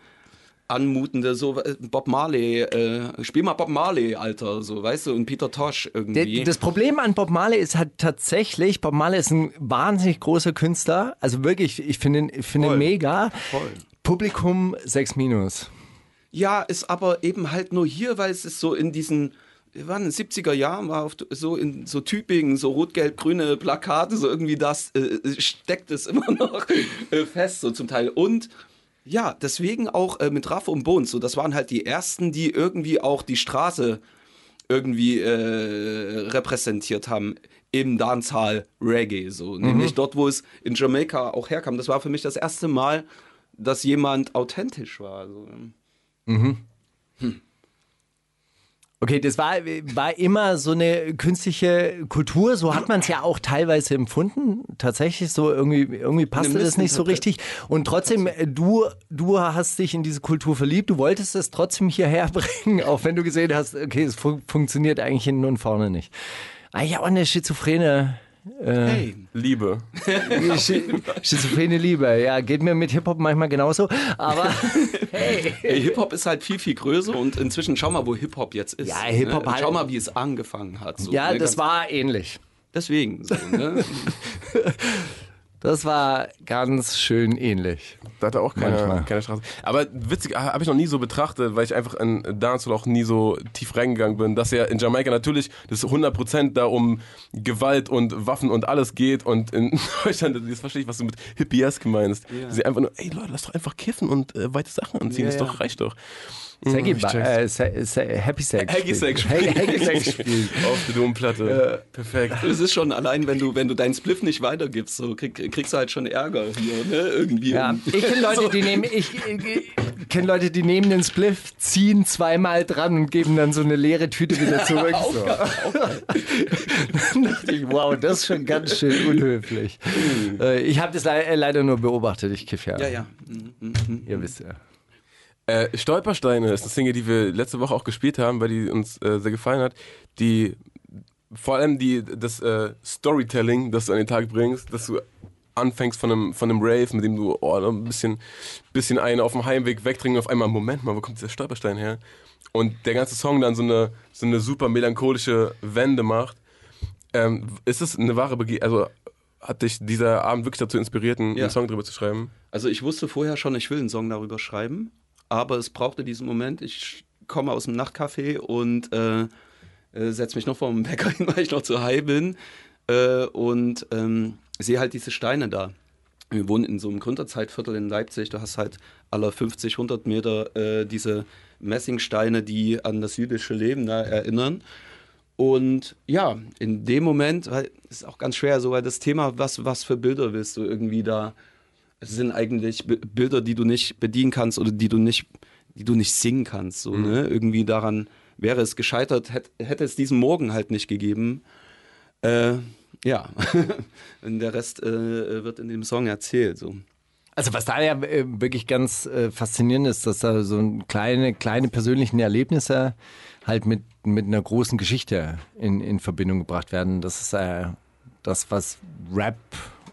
anmutende, so äh, Bob Marley, äh, spiel mal Bob Marley, Alter, so, weißt du, und Peter Tosh irgendwie. Der, das Problem an Bob Marley ist halt tatsächlich, Bob Marley ist ein wahnsinnig großer Künstler. Also wirklich, ich finde ihn, Voll. mega. Voll. Publikum 6 minus. Ja, ist aber eben halt nur hier, weil es ist so in diesen, wir waren in den 70er Jahren, war auf, so in so Tübingen, so rot-gelb-grüne Plakate, so irgendwie das äh, steckt es immer noch äh, fest, so zum Teil. Und ja, deswegen auch äh, mit Raff und Bones, so das waren halt die ersten, die irgendwie auch die Straße irgendwie äh, repräsentiert haben im Dancehall Reggae, so nämlich dort, wo es in Jamaika auch herkam. Das war für mich das erste Mal, dass jemand authentisch war. So. Okay, das war, war immer so eine künstliche Kultur, so hat man es ja auch teilweise empfunden. Tatsächlich, so irgendwie, irgendwie passte das nicht so richtig. Und trotzdem, äh, du, du hast dich in diese Kultur verliebt, du wolltest es trotzdem hierher bringen, auch wenn du gesehen hast, okay, es fun funktioniert eigentlich hinten und vorne nicht. Eigentlich auch eine schizophrene Hey, Liebe. Schi- Schizophrene Liebe, ja, geht mir mit Hip-Hop manchmal genauso, aber hey. Ey, Hip-Hop ist halt viel, viel größer und inzwischen schau mal, wo Hip-Hop jetzt ist. Ja, Hip-Hop ne? halt- Schau mal, wie es angefangen hat. So, Ja, ne? das war ähnlich. Deswegen. So, ne? Das war ganz schön ähnlich. Da hatte auch keine, Manchmal. keine Straße. Aber witzig, habe ich noch nie so betrachtet, weil ich einfach in Dancehall auch nie so tief reingegangen bin, dass ja in Jamaika natürlich das 100% da um Gewalt und Waffen und alles geht und in Deutschland, jetzt verstehe ich, was du mit Hippiesk meinst. Sie einfach nur, ey Leute, lass doch einfach kiffen und äh, weite Sachen anziehen, Ja, das ja. doch, reicht doch. Saggy, ich check's. äh, Se- Se- Happy Sex. Hacky spielen. Hacky Sex spielen. Auf der Domplatte. Perfekt. Es ist schon allein, wenn du, wenn du deinen Spliff nicht weitergibst, so krieg, kriegst du halt schon Ärger hier, ne? Irgendwie. Ja, ich kenne Leute, die nehmen, ich, ich kenne Leute, die nehmen den Spliff, ziehen zweimal dran und geben dann so eine leere Tüte wieder zurück. So. Dann dachte ich, wow, das ist schon ganz schön unhöflich. Äh, Ich habe das le äh, leider nur beobachtet. Ich kiff ja. Ja, ja. Mhm, mhm, mhm. Ihr wisst ja. Äh, Stolpersteine ist eine Single, die wir letzte Woche auch gespielt haben, weil die uns äh, sehr gefallen hat. Die vor allem die das äh, Storytelling, das du an den Tag bringst, dass du anfängst von einem von einem Rave, mit dem du oh, ein bisschen bisschen einen auf dem Heimweg wegdringen und auf einmal Moment mal, wo kommt dieser Stolperstein her? Und der ganze Song dann so eine so eine super melancholische Wende macht. Ähm, ist es eine wahre Bege also hat dich dieser Abend wirklich dazu inspiriert, einen, Ja. Song drüber zu schreiben? Also ich wusste vorher schon, ich will einen Song darüber schreiben, aber es brauchte diesen Moment. Ich komme aus dem Nachtcafé und äh, äh, setze mich noch vor dem Bäcker hin, weil ich noch zu high bin äh, und ähm, sehe halt diese Steine da. Wir wohnen in so einem Gründerzeitviertel in Leipzig. Du hast halt alle 50, 100 Meter äh, diese Messingsteine, die an das jüdische Leben da erinnern. Und ja, in dem Moment, ist auch ganz schwer, weil das Thema, was, was für Bilder willst du irgendwie da sind eigentlich Bilder, die du nicht bedienen kannst oder die du nicht, die du nicht singen kannst. So, ne? Irgendwie daran wäre es gescheitert, hätte, hätte es diesen Morgen halt nicht gegeben. Äh, ja, und der Rest äh, wird in dem Song erzählt. So. Also was da ja äh, wirklich ganz äh, faszinierend ist, dass da so ein kleine, kleine persönlichen Erlebnisse halt mit, mit einer großen Geschichte in, in Verbindung gebracht werden. Das ist äh, das, was Rap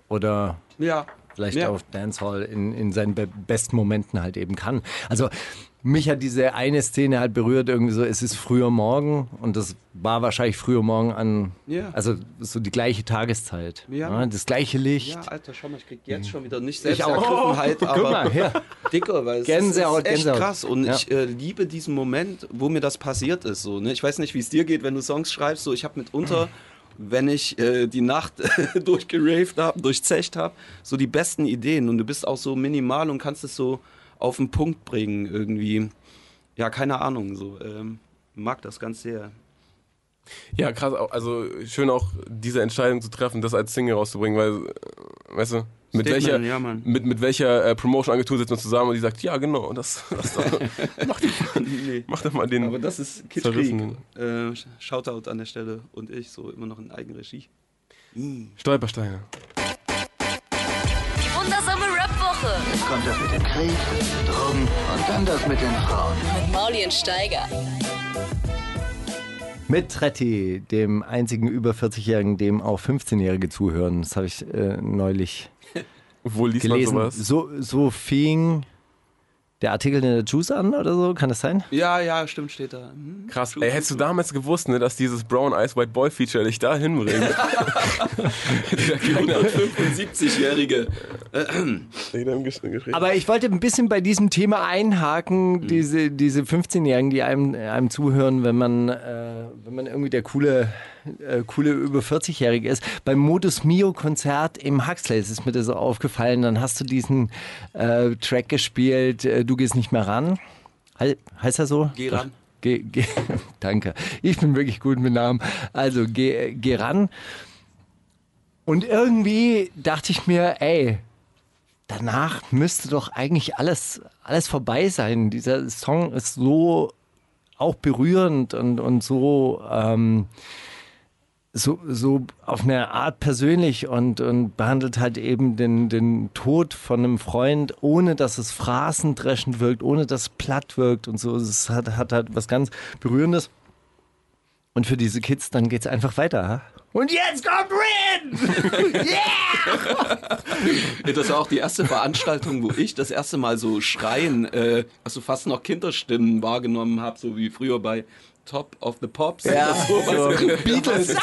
oder Ja. Vielleicht ja. auch Dancehall in, in seinen be besten Momenten halt eben kann. Also mich hat diese eine Szene halt berührt, irgendwie so, es ist früher Morgen und das war wahrscheinlich früher Morgen an, Ja. also so die gleiche Tageszeit. Ja. das gleiche Licht. Ja, Alter, schau mal, ich krieg jetzt schon wieder nicht Ich auch. Guck aber mal, ja. dicker, weil es ist echt Gänsehaut. krass und Ja. ich äh, liebe diesen Moment, wo mir das passiert ist. So, ne? Ich weiß nicht, wie es dir geht, wenn du Songs schreibst. So, ich habe mitunter, wenn ich äh, die Nacht durchgeraved habe, durchzecht habe, so die besten Ideen und du bist auch so minimal und kannst es so auf den Punkt bringen irgendwie. Ja, keine Ahnung, so ähm, mag das ganz sehr. Ja, krass. Also schön auch diese Entscheidung zu treffen, das als Single rauszubringen, weil, äh, weißt du, mit Statement, welcher, ja, Mann. mit, mit welcher äh, Promotion-Agentur sitzt man zusammen und die sagt, ja genau, das, das doch, mach, doch, Nee. mach doch mal den. Aber das ist Kitschkrieg. Äh, Shoutout an der Stelle und ich, so immer noch in Eigenregie. Stolpersteine. Die wundersame Rap-Woche Kommt das mit dem Krieg, Drogen und dann das mit den Frauen. mit Mauli und Steiger. Mit Tretti, dem einzigen über 40-Jährigen, dem auch 15-Jährige zuhören. Das habe ich äh, neulich Wo liest gelesen. man sowas? So, so fing der Artikel in der Juice an oder so, kann das sein? Ja, ja, stimmt, steht da. Mhm. Krass. True, Ey, hättest du damals gewusst, ne, dass dieses Brown Eyes White Boy Feature dich da hinbringt? Die 175-Jährige. Aber ich wollte ein bisschen bei diesem Thema einhaken, Mhm. diese, diese 15-Jährigen, die einem, einem zuhören, wenn man, äh, wenn man irgendwie der coole, äh, coole über 40-Jährige ist. Beim Modus Mio-Konzert im Huxley ist mir das so aufgefallen, dann hast du diesen äh, Track gespielt, äh, Du gehst nicht mehr ran. He heißt er so? Geh ran. Geh, geh, danke. Ich bin wirklich gut mit Namen. Also geh, geh ran. Und irgendwie dachte ich mir, ey, danach müsste doch eigentlich alles, alles vorbei sein. Dieser Song ist so auch berührend und, und so, ähm, so, so auf eine Art persönlich und, und behandelt halt eben den, den Tod von einem Freund, ohne dass es phrasendreschend wirkt, ohne dass es platt wirkt und so. Es hat, hat halt was ganz Berührendes. Und für diese Kids, dann geht's einfach weiter. Und jetzt kommt Rin! Das war auch die erste Veranstaltung, wo ich das erste Mal so schreien, äh, also fast noch Kinderstimmen wahrgenommen habe, so wie früher bei Top of the Pops. Ja, so. Beatles. Ja,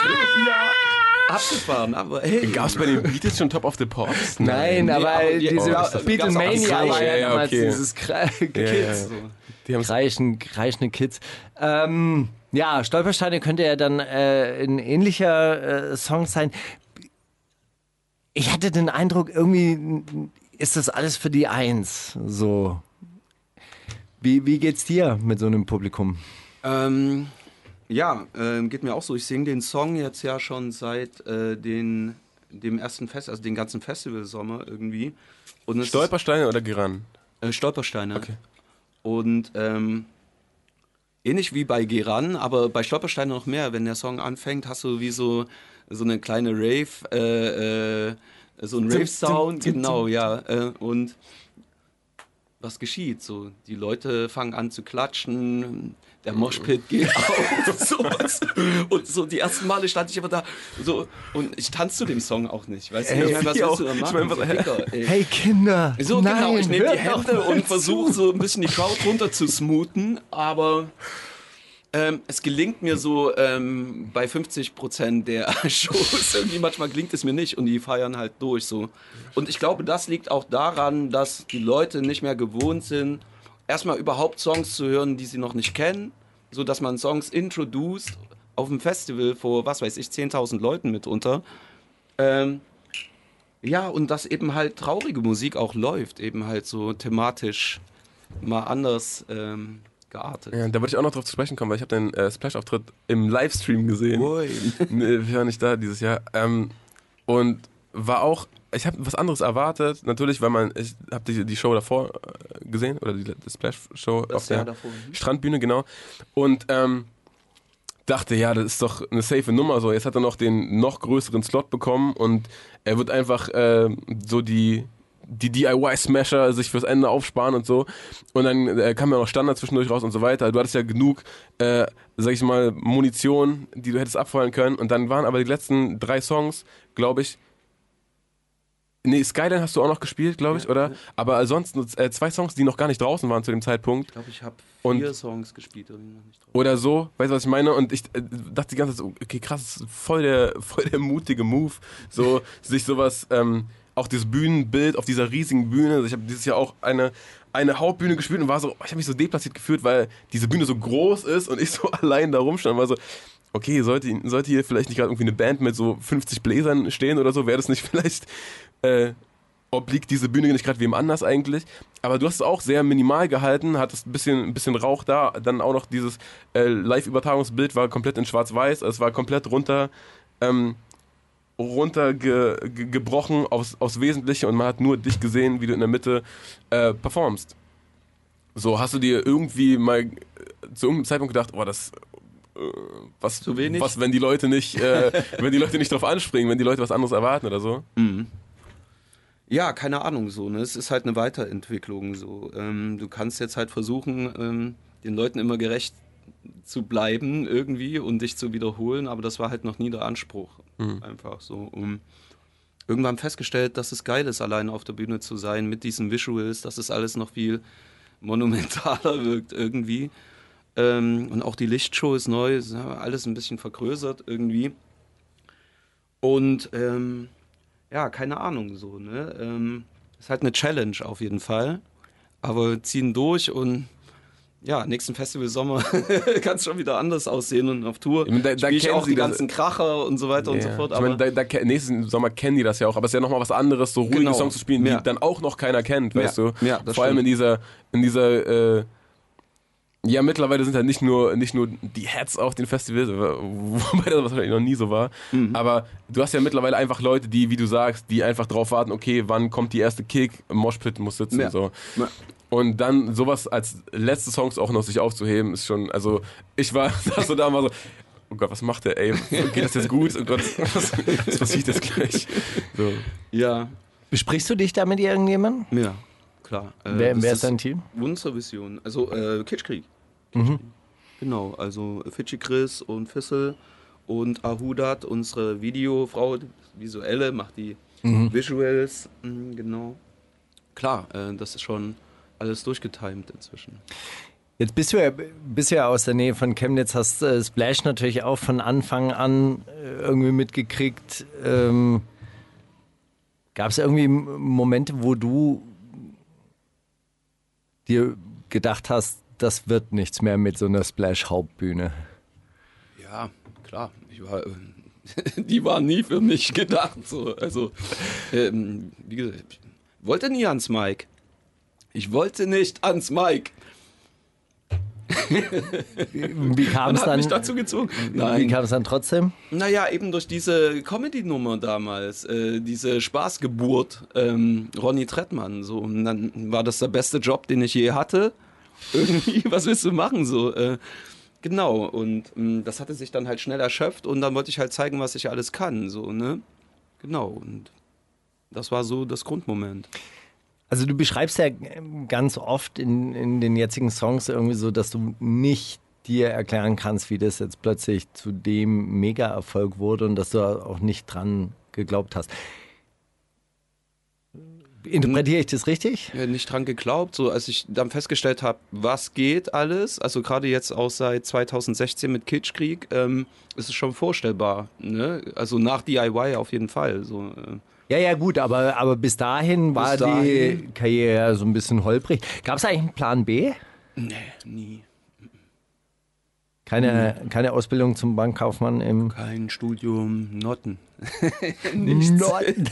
abgefahren, aber hey. Gab es bei den Beatles schon Top of the Pops? Nein, aber, aber die- diese oh, das- das Beatlemania war ja ja, damals okay. dieses Kre Kids. Die haben Kreichen, kreischende Kids. Ähm, ja, Stolpersteine könnte ja dann äh, ein ähnlicher äh, Song sein. Ich hatte den Eindruck, irgendwie ist das alles für die Eins. So. Wie, wie geht's dir mit so einem Publikum? Ähm, ja, ähm, geht mir auch so. Ich singe den Song jetzt ja schon seit äh, den, dem ersten Fest, also den ganzen Festivalsommer irgendwie. Und Stolpersteine oder Geran? Äh, Stolpersteine. Okay. Und ähm, ähnlich wie bei Geran, aber bei Stolpersteine noch mehr. Wenn der Song anfängt, hast du wie so, so eine kleine Rave, äh, äh, so ein Rave-Sound, genau, ja. Äh, und was geschieht? So, die Leute fangen an zu klatschen, der Moshpit geht auf, sowas. Und so die ersten Male stand ich immer da so und ich tanze zu dem Song auch nicht, weißt du? Ey, Ich meine, was ich willst du da Ich machen? was- So Ficker, ey. Hey Kinder! So nein, genau, ich nehme die Hände und versuche so ein bisschen die Crowd runter zu smoothen, aber ähm, es gelingt mir so ähm, bei 50 Prozent der Shows. Irgendwie manchmal gelingt es mir nicht und die feiern halt durch so. Und ich glaube, das liegt auch daran, dass die Leute nicht mehr gewohnt sind, erstmal überhaupt Songs zu hören, die sie noch nicht kennen, so dass man Songs introduced auf dem Festival vor, was weiß ich, 10.000 Leuten mitunter. Ähm, ja, und dass eben halt traurige Musik auch läuft, eben halt so thematisch mal anders ähm, geartet. Ja, da wollte ich auch noch drauf zu sprechen kommen, weil ich habe den äh, Splash-Auftritt im Livestream gesehen. Ui. Nee, Wir waren nicht da dieses Jahr. Ähm, und war auch, ich habe was anderes erwartet, natürlich, weil man, ich habe die, die Show davor äh, gesehen, oder die, die Splash-Show auf der davor, mhm. Strandbühne, genau. Und ähm, dachte, ja, das ist doch eine safe Nummer so. Jetzt hat er noch den noch größeren Slot bekommen und er wird einfach äh, so die die DIY-Smasher sich fürs Ende aufsparen und so. Und dann äh, kam ja noch Standard zwischendurch raus und so weiter. Du hattest ja genug, äh, sag ich mal, Munition, die du hättest abfeuern können. Und dann waren aber die letzten drei Songs, glaube ich, Nee, Skyline hast du auch noch gespielt, glaube ich, oder? Aber ansonsten äh, zwei Songs, die noch gar nicht draußen waren zu dem Zeitpunkt. Ich glaube, ich habe Und- vier Songs gespielt. aber noch nicht drauf. oder so, weißt du, was ich meine? Und ich äh, dachte die ganze Zeit so, okay, krass, voll der, voll der mutige Move, so sich sowas, ähm, auch dieses Bühnenbild auf dieser riesigen Bühne. Also Ich habe dieses Jahr auch eine, eine Hauptbühne gespielt und war so, ich habe mich so deplatziert gefühlt, weil diese Bühne so groß ist und ich so allein da rumstand und war so, okay, sollte, sollte hier vielleicht nicht gerade irgendwie eine Band mit so 50 Bläsern stehen oder so, wäre das nicht vielleicht, äh, obliegt diese Bühne nicht gerade wem anders eigentlich. Aber du hast es auch sehr minimal gehalten, hattest ein bisschen, ein bisschen Rauch da, dann auch noch dieses äh, Live-Übertragungsbild war komplett in schwarz-weiß, es war komplett runter, ähm, runtergebrochen aufs, aufs Wesentliche und man hat nur dich gesehen, wie du in der Mitte äh, performst. So, hast du dir irgendwie mal äh, zu irgendeinem Zeitpunkt gedacht, oh, das äh, was, Zu wenig? was, wenn die Leute nicht, äh, wenn die Leute nicht drauf anspringen, wenn die Leute was anderes erwarten oder so? Ja, keine Ahnung so. Ne? Es ist halt eine Weiterentwicklung so. Ähm, du kannst jetzt halt versuchen, ähm, den Leuten immer gerecht zu bleiben irgendwie und dich zu wiederholen, aber das war halt noch nie der Anspruch. Einfach so. Um irgendwann festgestellt, dass es geil ist, allein auf der Bühne zu sein mit diesen Visuals, dass es alles noch viel monumentaler wirkt irgendwie. Ähm, und auch die Lichtshow ist neu, ist alles ein bisschen vergrößert irgendwie. Und ähm, ja, keine Ahnung so, ne? Ähm, ist halt eine Challenge auf jeden Fall. Aber wir ziehen durch und ja, nächsten Festival Sommer kann es schon wieder anders aussehen und auf Tour Ich meine, da- da ich auch die das- ganzen Kracher und so weiter und so fort. Ich Aber meine, da, da, nächsten Sommer kennen die das ja auch, aber es ist ja nochmal was anderes, so ruhige Genau. Songs zu spielen, Ja. die dann auch noch keiner kennt, weißt Ja. du? Ja, das Vor allem in stimmt. dieser, in dieser, äh, ja, mittlerweile sind ja nicht nur, nicht nur die Heads auf den Festivals, wobei das wahrscheinlich noch nie so war, Mhm. aber du hast ja mittlerweile einfach Leute, die, wie du sagst, die einfach drauf warten, okay, wann kommt die erste Kick, Moshpit muss sitzen, Ja. so. Ja. Und dann sowas als letzte Songs auch noch sich aufzuheben, ist schon, also ich war saß so da und war so, oh Gott, was macht der, ey? Geht das jetzt gut? Oh Gott, was, was passiert jetzt gleich? So. Ja, Besprichst du dich da mit irgendjemandem? ja, klar. Äh, Wer, wer ist dein Team? Unsere Vision. Also äh, Kitschkrieg. Kitschkrieg. Genau, also Fidschi Chris und Fissel und Ahudat, unsere Videofrau, die visuelle, macht die Visuals. mm, Genau. Klar, äh, das ist schon alles durchgetimt inzwischen. Jetzt bist du ja, bist ja aus der Nähe von Chemnitz, hast äh, Splash natürlich auch von Anfang an äh, irgendwie mitgekriegt. Ähm, Gab es irgendwie Momente, wo du dir gedacht hast, das wird nichts mehr mit so einer Splash-Hauptbühne? Ja, klar. War, die waren nie für mich gedacht. So. Also, ähm, wie gesagt, ich wollte nie ans Mike. Ich wollte nicht ans Mike. Wie kam es dann? mich dazu gezwungen. Wie Nein. kam es dann trotzdem? Naja, eben durch diese Comedy-Nummer damals, äh, diese Spaßgeburt, ähm, Ronny Trettmann, so. Und dann war das der beste Job, den ich je hatte. Irgendwie, was willst du machen, so. Äh, genau, und ähm, das hatte sich dann halt schnell erschöpft und dann wollte ich halt zeigen, was ich alles kann, so, ne? Genau, und das war so das Grundmoment. Also du beschreibst ja ganz oft in, in den jetzigen Songs irgendwie so, dass du nicht dir erklären kannst, wie das jetzt plötzlich zu dem Mega-Erfolg wurde und dass du auch nicht dran geglaubt hast. Interpretiere ich das richtig? Nicht dran geglaubt, so als ich dann festgestellt habe, was geht alles, also gerade jetzt auch seit 2016 mit Kitschkrieg, ähm, ist es schon vorstellbar, ne? Also nach DIY auf jeden Fall, so. Äh. Ja, ja, gut, aber, aber bis dahin war Bis die dahin. Karriere ja so ein bisschen holprig. Gab es eigentlich einen Plan B? Nee, nie. Keine, keine Ausbildung zum Bankkaufmann im Kein Studium, Notten. Norden?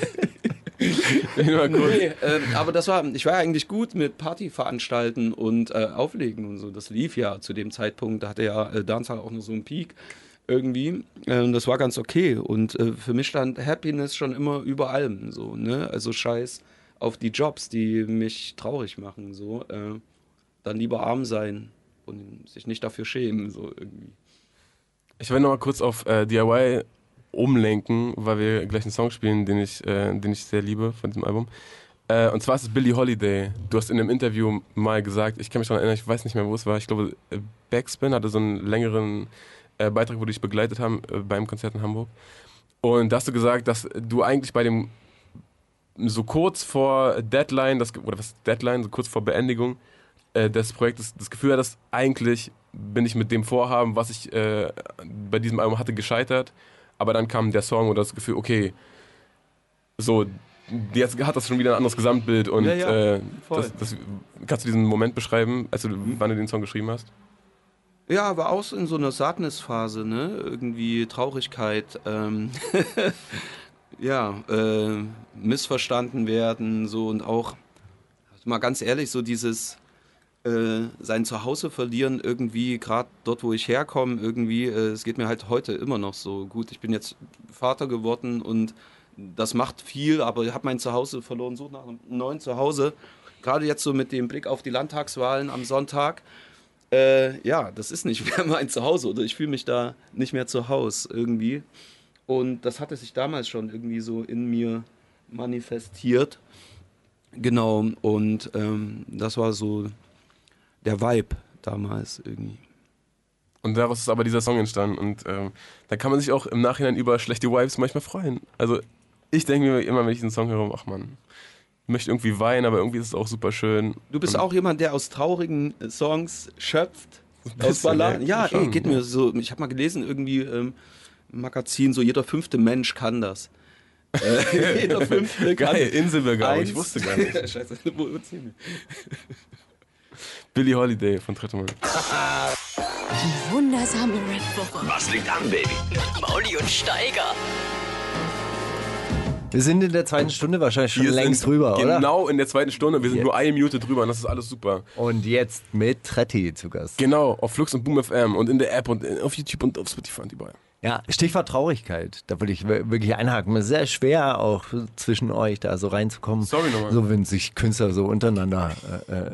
Mal kurz. Nee, ähm, aber das war, ich war eigentlich gut mit Partyveranstalten und äh, Auflegen und so. Das lief ja zu dem Zeitpunkt, da hatte ja äh, Dancehall auch noch so einen Peak irgendwie. Ähm, das war ganz okay. Und äh, für mich stand Happiness schon immer über allem. So, ne? Also scheiß auf die Jobs, die mich traurig machen. So. Äh, dann lieber arm sein und sich nicht dafür schämen. So irgendwie. Ich will noch mal kurz auf äh, DIY umlenken, weil wir gleich einen Song spielen, den ich, äh, den ich sehr liebe von diesem Album. Äh, und zwar ist es Billie Holiday. Du hast in einem Interview mal gesagt, ich kann mich daran erinnern, ich weiß nicht mehr, wo es war. Ich glaube, äh, Backspin hatte so einen längeren äh, Beitrag, wo die dich begleitet haben äh, beim Konzert in Hamburg. Und da hast du gesagt, dass du eigentlich bei dem so kurz vor Deadline, das, oder was Deadline, so kurz vor Beendigung äh, des Projektes, das Gefühl hattest, eigentlich bin ich mit dem Vorhaben, was ich äh, bei diesem Album hatte, gescheitert. Aber dann kam der Song und das Gefühl, okay, so, jetzt hat das schon wieder ein anderes Gesamtbild und Ja, ja, äh, das, das, kannst du diesen Moment beschreiben, als du, wann du den Song geschrieben hast? Ja, war auch in so einer Sadness-Phase, ne? Irgendwie Traurigkeit, ähm, ja, äh, missverstanden werden, so und auch, mal ganz ehrlich, so dieses äh, sein Zuhause verlieren, irgendwie, gerade dort, wo ich herkomme, irgendwie, äh, es geht mir halt heute immer noch so gut. Ich bin jetzt Vater geworden und das macht viel, aber ich habe mein Zuhause verloren, suche nach einem neuen Zuhause. Gerade jetzt so mit dem Blick auf die Landtagswahlen am Sonntag. Äh, ja, das ist nicht mehr mein Zuhause oder ich fühle mich da nicht mehr zu Hause irgendwie. Und das hatte sich damals schon irgendwie so in mir manifestiert. Genau, und ähm, das war so der Vibe damals irgendwie. Und daraus ist aber dieser Song entstanden. Und ähm, da kann man sich auch im Nachhinein über schlechte Vibes manchmal freuen. Also ich denke mir immer, wenn ich diesen Song höre, ach man, ich möchte irgendwie weinen, aber irgendwie ist es auch super schön. Du bist Und- auch jemand, der aus traurigen äh, Songs schöpft. Aus Balladen. ja, Ja, ey, geht mir so. Ich habe mal gelesen, irgendwie ähm, im Magazin, so jeder fünfte Mensch kann das. Äh, jeder fünfte kann Geil, Inselbegabung, ich wusste gar nicht. Scheiße, wo mir. Billie Holiday von Trettemann. Die wundersame Red Booker. Was liegt an, Baby? Mit Mauli und Steiger. Wir sind in der zweiten Stunde wahrscheinlich schon Wir längst sind drüber, oder? Genau in der zweiten Stunde. Wir sind Jetzt. nur eine Minute drüber und das ist alles super. Und jetzt mit Tretti zu Gast. Genau, auf Flux und Boom FM und in der App und auf YouTube und auf Spotify und überall. Ja, Stichwort Traurigkeit. Da würde ich wir- wirklich einhaken. Es ist sehr schwer auch zwischen euch da so reinzukommen. Sorry nochmal. So, wenn sich Künstler so untereinander äh, äh,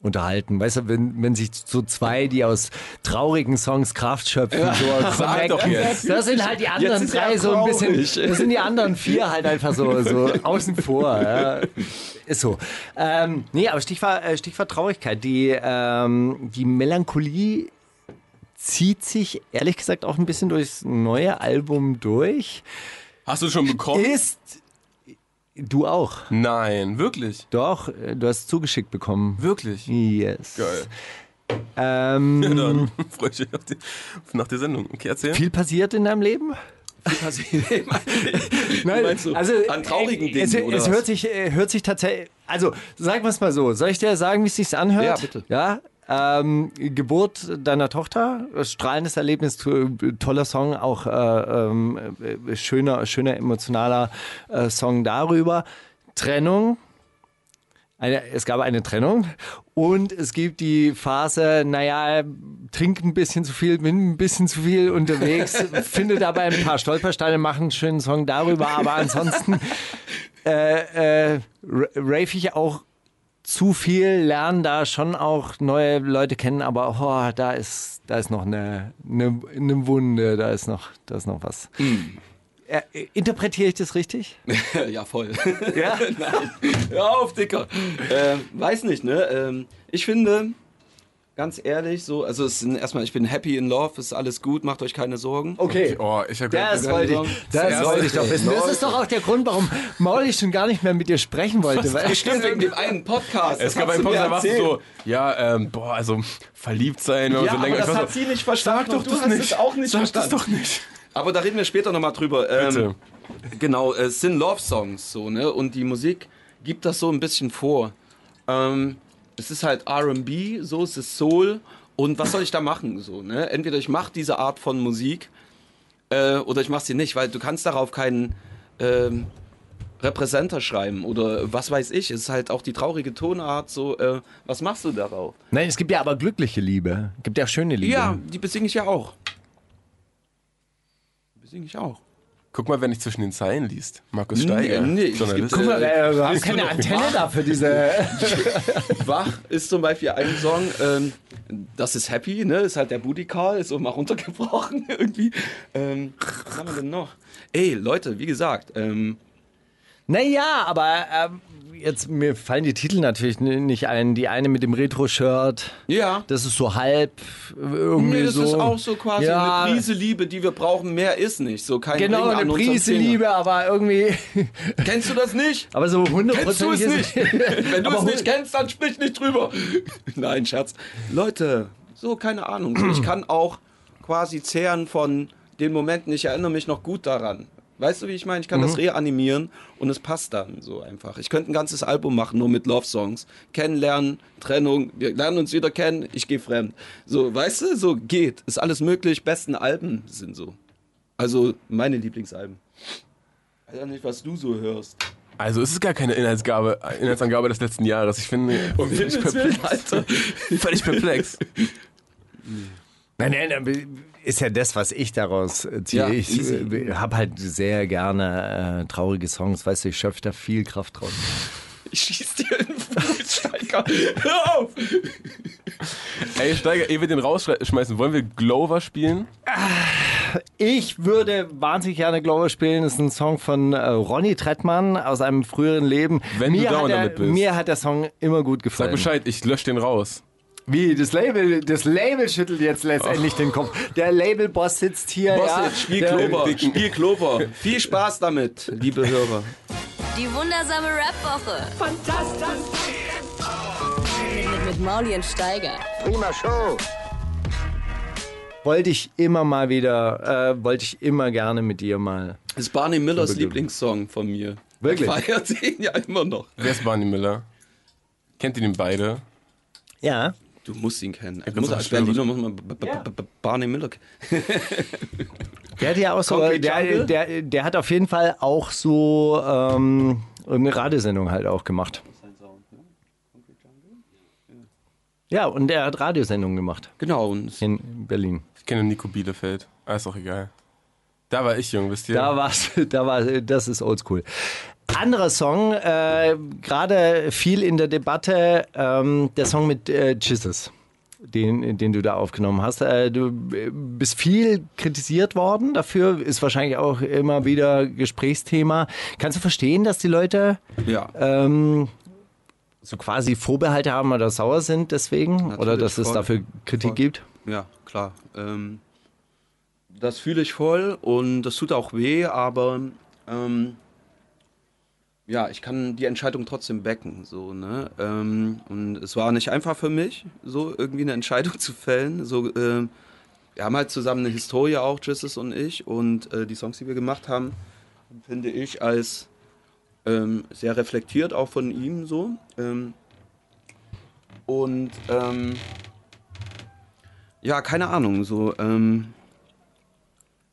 unterhalten. Weißt du, wenn, wenn sich so zwei, die aus traurigen Songs Kraft schöpfen, so Sag doch connecten, das sind halt die anderen er drei so ein bisschen, das sind die anderen vier halt einfach so, so außen vor. Ja. Ist so. Ähm, nee, aber Stichwort, äh, Stichwort Traurigkeit. Die, ähm, die Melancholie zieht sich ehrlich gesagt auch ein bisschen durchs neue Album durch. Hast du schon bekommen? Ist du auch. Nein, wirklich. Doch, äh, du hast zugeschickt bekommen. Wirklich. Yes. Geil. Ähm, Ja, dann freue ich mich auf die, nach der Sendung. Okay, erzähl. viel passiert in deinem Leben? Nein, du, also an traurigen äh, Dingen es, oder es hört sich äh, hört sich tatsächlich also sagen wir es mal so soll ich dir sagen wie es sich anhört Ja, bitte. ja ähm, Geburt deiner Tochter strahlendes Erlebnis to- toller Song auch äh, ähm, äh, schöner schöner emotionaler äh, Song darüber. Trennung. Eine, es gab eine Trennung. Und es gibt die Phase, naja, trink ein bisschen zu viel, bin ein bisschen zu viel unterwegs, finde dabei ein paar Stolpersteine, mache einen schönen Song darüber, aber ansonsten äh, äh, ra- rave ich auch zu viel, lerne da schon auch neue Leute kennen, aber oh, da ist da ist noch eine, eine, eine Wunde, da ist noch, da ist noch was. Äh, interpretiere ich das richtig? ja, voll. Ja. Nein. Hör auf, Dicker. Ähm, weiß nicht, ne? Ähm, ich finde, ganz ehrlich, so, also es sind erstmal, ich bin happy in love, ist alles gut, macht euch keine Sorgen. Okay. Oh, ich habe Das wollte ich, das wollte ich doch wissen. Das ist doch auch der Grund, warum Mauli schon gar nicht mehr mit dir sprechen wollte. Weil Stimmt, wegen dem einen Podcast. Es Das gab einen mir da warst du so, ja, ähm, boah, also verliebt sein, wenn man Ja, so aber länger. das hat so, sie nicht verstanden. Sag doch und du das hast nicht. es auch nicht Sag das verstanden. doch nicht. Aber da reden wir später nochmal drüber. Ähm, Bitte. Genau, es sind Love-Songs so, ne? Und die Musik gibt das so ein bisschen vor. Ähm, es ist halt RB, so es ist Soul. Und was soll ich da machen? So, ne? Entweder ich mache diese Art von Musik äh, oder ich mache sie nicht, weil du kannst darauf keinen ähm, Repräsenter schreiben oder was weiß ich. Es ist halt auch die traurige Tonart, so, äh, was machst du darauf? Nein, es gibt ja aber glückliche Liebe. Es gibt ja auch schöne Liebe. Ja, die besinge ich ja auch. Die besinge ich auch. Guck mal, wenn ich zwischen den Zeilen liest. Markus Steiger. nee, es Journalist. Guck mal, äh, wir haben Bist du keine noch Antenne wach? da für diese. Wach ist zum Beispiel ein Song, ähm, das ist Happy, ne? Ist halt der Booty Call, ist so mal runtergebrochen irgendwie. Ähm, was haben wir denn noch? Ey, Leute, wie gesagt, ähm, Naja, aber ähm, jetzt mir fallen die Titel natürlich nicht ein. Die eine mit dem Retro-Shirt. ja. Das ist so halb irgendwie Nee, das so. ist auch so quasi Ja. eine Prise Liebe, die wir brauchen. Mehr ist nicht. So kein Genau, Ring eine Prise. Liebe, aber irgendwie. Kennst du das nicht? Aber so Kennst du es nicht? Wenn du es nicht kennst, dann sprich nicht drüber. Nein, Schatz. Leute, so keine Ahnung. Ich kann auch quasi zehren von den Momenten. Ich erinnere mich noch gut daran. Weißt du, wie ich meine? Ich kann Mhm. das reanimieren und es passt dann so einfach. Ich könnte ein ganzes Album machen, nur mit Love-Songs. Kennenlernen, Trennung, wir lernen uns wieder kennen, ich gehe fremd. So, weißt du, so geht. Ist alles möglich. Besten Alben sind so. Also meine Lieblingsalben. Ich weiß ja nicht, was du so hörst. Also es ist gar keine Inhaltsgabe, Inhaltsangabe des letzten Jahres. Ich finde Um völlig Himmels Willen, perplex. Alter. Völlig perplex. Nein, nein, aber ist ja das, was ich daraus äh, ziehe. Ja, ich easy. äh, habe halt sehr gerne äh, traurige Songs, weißt du, ich schöpfe da viel Kraft draus. Ich schieß dir Fuß, Steiger. Hör auf! Ey, Steiger, ehe wir den rausschmeißen, wollen wir Glover spielen? Ich würde wahnsinnig gerne Glover spielen. Das ist ein Song von äh, Ronny Trettmann aus einem früheren Leben. Wenn du mir, down hat der, damit bist. mir hat der Song immer gut gefallen. Sag Bescheid, ich lösche den raus. Wie, das Label, das Label schüttelt jetzt letztendlich den Kopf. Der Labelboss sitzt hier. Boss, ja, spiel der- Klober. Spiel Klober. Viel Spaß damit, liebe Hörer. Die wundersame Rap-Woche. Fantastisch. Mit, mit Mauli und Steiger. Prima Show. Wollte ich immer mal wieder, äh, wollte ich immer gerne mit dir mal. Das ist Barney Millers Lieblingssong von mir. Wirklich? Ich feier den ja immer noch. Wer ist Barney Miller? Kennt ihr den beide? Ja. Du musst ihn kennen. bin Muss, so als Berliner muss man Barney Miller kennen. Der hat ja auch so, der, der, der hat auf jeden Fall auch so ähm, eine Radiosendung halt auch gemacht. Ja, und er hat Radiosendungen gemacht Genau. Und in Berlin. Ich kenne Nico Bielefeld. Ah, ist auch egal. Da war ich jung, wisst ihr? Da war's, da war, das ist oldschool. Anderer Song, äh, gerade viel in der Debatte, ähm, der Song mit äh, Jesus, den, den du da aufgenommen hast. Äh, du bist viel kritisiert worden dafür, ist wahrscheinlich auch immer wieder Gesprächsthema. Kannst du verstehen, dass die Leute Ja. ähm, so quasi Vorbehalte haben oder sauer sind deswegen? oder Natürlich, dass es voll. dafür Kritik Voll. gibt? Ja, klar. Ähm, das fühle ich voll und das tut auch weh, aber ähm, ja, ich kann die Entscheidung trotzdem backen. So, ne? ähm, und es war nicht einfach für mich, so irgendwie eine Entscheidung zu fällen. So, ähm, wir haben halt zusammen eine Historie auch, Jesus und ich, und äh, die Songs, die wir gemacht haben, finde ich als ähm, sehr reflektiert auch von ihm so. Ähm, und ähm, ja, keine Ahnung, so. Ähm,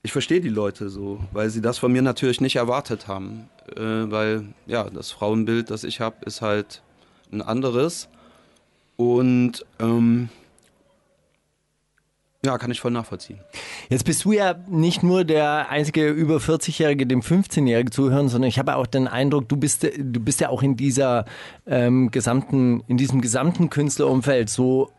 ich verstehe die Leute so, weil sie das von mir natürlich nicht erwartet haben. Äh, weil, ja, das Frauenbild, das ich habe, ist halt ein anderes. Und ähm, ja, kann ich voll nachvollziehen. Jetzt bist du ja nicht nur der einzige über 40-Jährige, dem 15-Jährigen zuhören, sondern ich habe auch den Eindruck, du bist, du bist ja auch in dieser ähm, gesamten, in diesem gesamten Künstlerumfeld so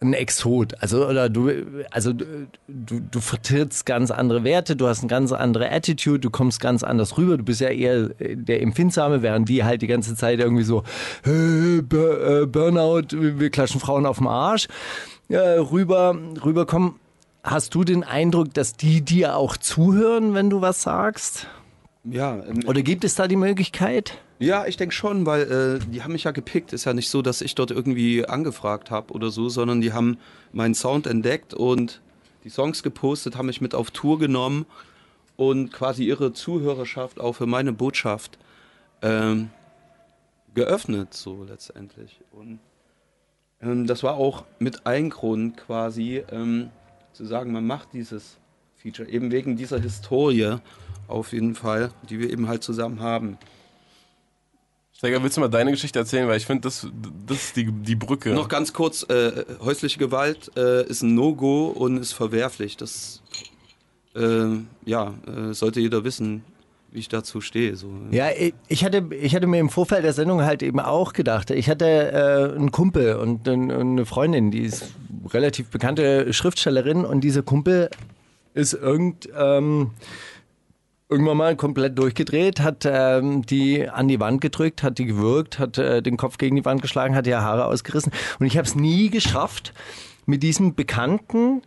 ein Exot. Also, oder du, also du, du, vertrittst ganz andere Werte, du hast eine ganz andere Attitude, du kommst ganz anders rüber. Du bist ja eher der Empfindsame, während die halt die ganze Zeit irgendwie so hey, äh, Burnout, wir klatschen Frauen auf den Arsch äh, rüber, rüberkommen. Hast du den Eindruck, dass die dir auch zuhören, wenn du was sagst? Ja, ähm, Oder gibt es da die Möglichkeit? Ja, ich denke schon, weil äh, die haben mich ja gepickt. Ist ja nicht so, dass ich dort irgendwie angefragt habe oder so, sondern die haben meinen Sound entdeckt und die Songs gepostet, haben mich mit auf Tour genommen und quasi ihre Zuhörerschaft auch für meine Botschaft ähm, geöffnet, so letztendlich. Und ähm, das war auch mit ein Grund quasi, ähm, zu sagen, man macht dieses Feature, eben wegen dieser Historie auf jeden Fall, die wir eben halt zusammen haben. Steiger, willst du mal deine Geschichte erzählen? Weil ich finde, das, das ist die, die Brücke. Noch ganz kurz, äh, häusliche Gewalt äh, ist ein No-Go und ist verwerflich. Das äh, ja, äh, sollte jeder wissen, wie ich dazu stehe. So. Ja, ich- hatte, ich hatte mir im Vorfeld der Sendung halt eben auch gedacht, ich hatte äh, einen Kumpel und ein- eine Freundin, die ist relativ bekannte Schriftstellerin und dieser Kumpel ist irgend, ähm, irgendwann mal komplett durchgedreht, hat ähm, die an die Wand gedrückt, hat die gewürgt, hat äh, den Kopf gegen die Wand geschlagen, hat ihr Haare ausgerissen und ich habe es nie geschafft, mit diesem Bekannten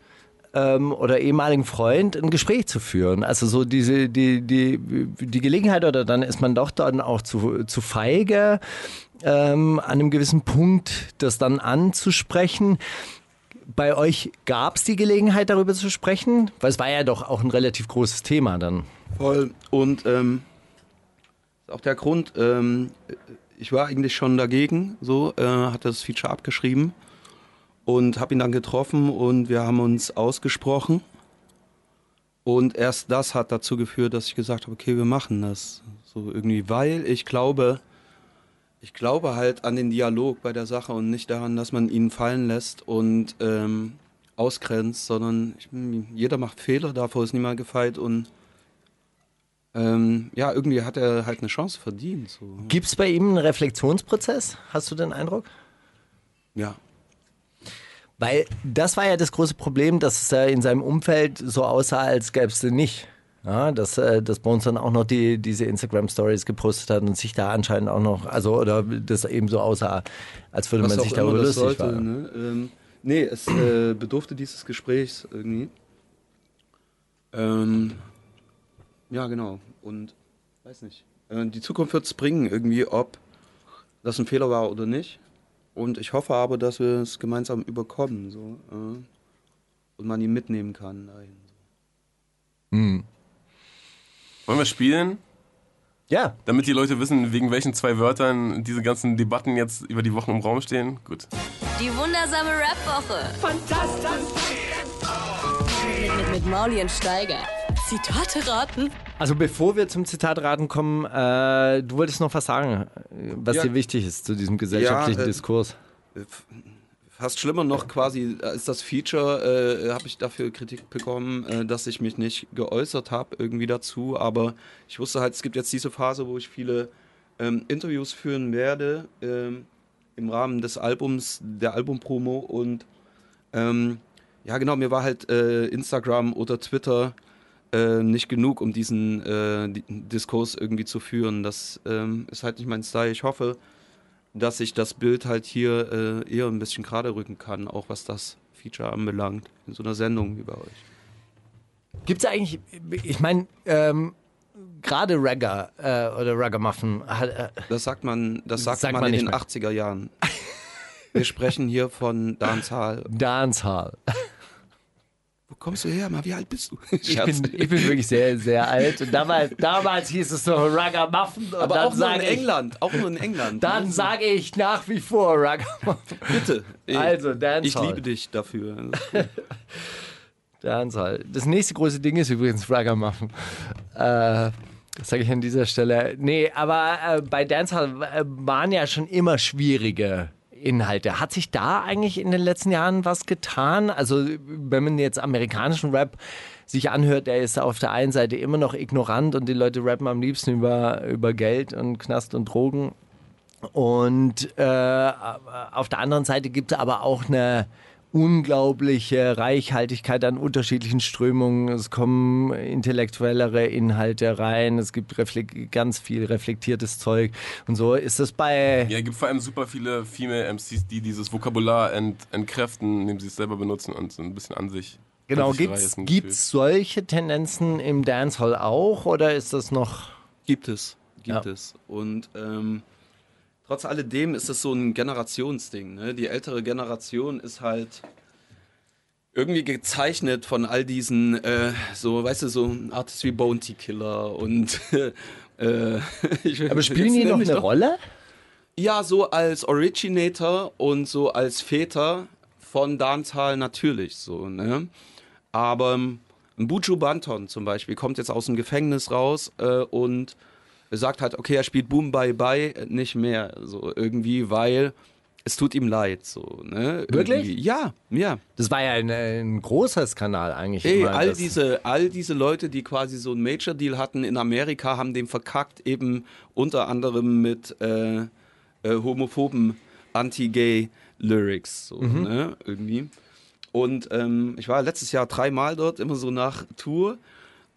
ähm, oder ehemaligen Freund ein Gespräch zu führen. Also so diese, die, die, die Gelegenheit oder dann ist man doch dann auch zu, zu feige, ähm, an einem gewissen Punkt das dann anzusprechen. Bei euch gab es die Gelegenheit, darüber zu sprechen? Weil es war ja doch auch ein relativ großes Thema dann. Voll. Und ähm, auch der Grund, ähm, ich war eigentlich schon dagegen, so, äh, hatte das Feature abgeschrieben und habe ihn dann getroffen und wir haben uns ausgesprochen. Und erst das hat dazu geführt, dass ich gesagt habe, okay, wir machen das. So irgendwie, weil ich glaube, ich glaube halt an den Dialog bei der Sache und nicht daran, dass man ihn fallen lässt und ähm, ausgrenzt, sondern ich, jeder macht Fehler, davor ist niemand gefeit und ähm, ja, irgendwie hat er halt eine Chance verdient. So. Gibt es bei ihm einen Reflexionsprozess? Hast du den Eindruck? Ja. Weil das war ja das große Problem, dass es in seinem Umfeld so aussah, als gäbe es den nicht. Ja, dass, äh, dass Bones dann auch noch die, diese Instagram-Stories gepostet hat und sich da anscheinend auch noch, also oder das eben so aussah, als würde man Was sich auch darüber lustig sollte, ne? ähm, nee, es äh, bedurfte dieses Gesprächs irgendwie. Ähm, ja, genau. Und weiß nicht. Äh, die Zukunft wird es bringen, irgendwie, ob das ein Fehler war oder nicht. Und ich hoffe aber, dass wir es gemeinsam überkommen. So, äh, und man ihn mitnehmen kann dahin. Wollen wir spielen? Ja, Damit die Leute wissen, wegen welchen zwei Wörtern diese ganzen Debatten jetzt über die Wochen im Raum stehen? Gut. Die wundersame Rap-Woche. Fantastisch. Mit, mit, mit Mauli und Steiger. Zitate raten. also bevor wir zum Zitatraten kommen, äh, du wolltest noch was sagen, äh, was Ja. dir wichtig ist zu diesem gesellschaftlichen Ja, äh, Diskurs. Fast schlimmer noch quasi als das Feature äh, habe ich dafür Kritik bekommen, äh, dass ich mich nicht geäußert habe irgendwie dazu. Aber ich wusste halt, es gibt jetzt diese Phase, wo ich viele ähm, Interviews führen werde ähm, im Rahmen des Albums, der Albumpromo und ähm, ja genau, mir war halt äh, Instagram oder Twitter äh, nicht genug, um diesen äh, Diskurs irgendwie zu führen. Das ähm, ist halt nicht mein Style. Ich hoffe, dass ich das Bild halt hier äh, eher ein bisschen gerade rücken kann, auch was das Feature anbelangt, in so einer Sendung wie bei euch. Gibt es eigentlich, ich meine, ähm, gerade Ragga äh, oder Ragamuffin äh, Das sagt man, das sagt, Sagt man, man in den mehr. 80er Jahren. Wir sprechen hier von Dancehall. Dancehall. Wo kommst du her, mal? Wie alt bist du? Ich bin, ich bin wirklich sehr, sehr alt. Und damals, damals hieß es noch Ragamuffin. Und Aber auch nur in ich, England, auch nur in England. Dann sage ich nach wie vor Ragamuffin. bitte. Ey, Also, ich Dancehall. liebe dich dafür. Dancehall. Das nächste große Ding ist übrigens Ragamuffin. Äh, das sage ich an dieser Stelle. Nee, aber äh, bei Dancehall äh, waren ja schon immer schwierige Inhalte. Hat sich da eigentlich in den letzten Jahren was getan? Also, wenn man jetzt amerikanischen Rap sich anhört, der ist auf der einen Seite immer noch ignorant und die Leute rappen am liebsten über, über Geld und Knast und Drogen. Und äh, auf der anderen Seite gibt es aber auch eine unglaubliche Reichhaltigkeit an unterschiedlichen Strömungen. Es kommen intellektuellere Inhalte rein, es gibt ganz viel reflektiertes Zeug und so. Ist das bei... Ja, es gibt vor allem super viele Female MCs, die dieses Vokabular ent, entkräften, indem sie es selber benutzen und so ein bisschen an sich. Genau, gibt's, reißen gibt's solche Tendenzen im Dancehall auch oder ist das noch... Gibt es, gibt Ja. es. Und ähm, trotz alledem ist es so ein Generationsding. Ne? Die ältere Generation ist halt irgendwie gezeichnet von all diesen, äh, so, weißt du, so Artists wie Bounty Killer und. äh, ich- Aber spielen die noch eine doch- Rolle? Ja, so als Originator und so als Väter von Dancehall natürlich so, ne? Aber ähm, Buju Banton zum Beispiel kommt jetzt aus dem Gefängnis raus äh, und sagt halt, okay, er spielt Boom Bye Bye nicht mehr, so irgendwie, weil es tut ihm leid, so, ne? Wirklich? Irgendwie. Ja, ja. Das war ja ein, ein großer Skandal eigentlich. Ey, all das- diese, all diese Leute, die quasi so einen Major-Deal hatten in Amerika, haben den verkackt, eben unter anderem mit äh, äh, homophoben Anti-Gay-Lyrics, so, Mhm. ne, irgendwie. Und ähm, ich war letztes Jahr dreimal dort, immer so nach Tour.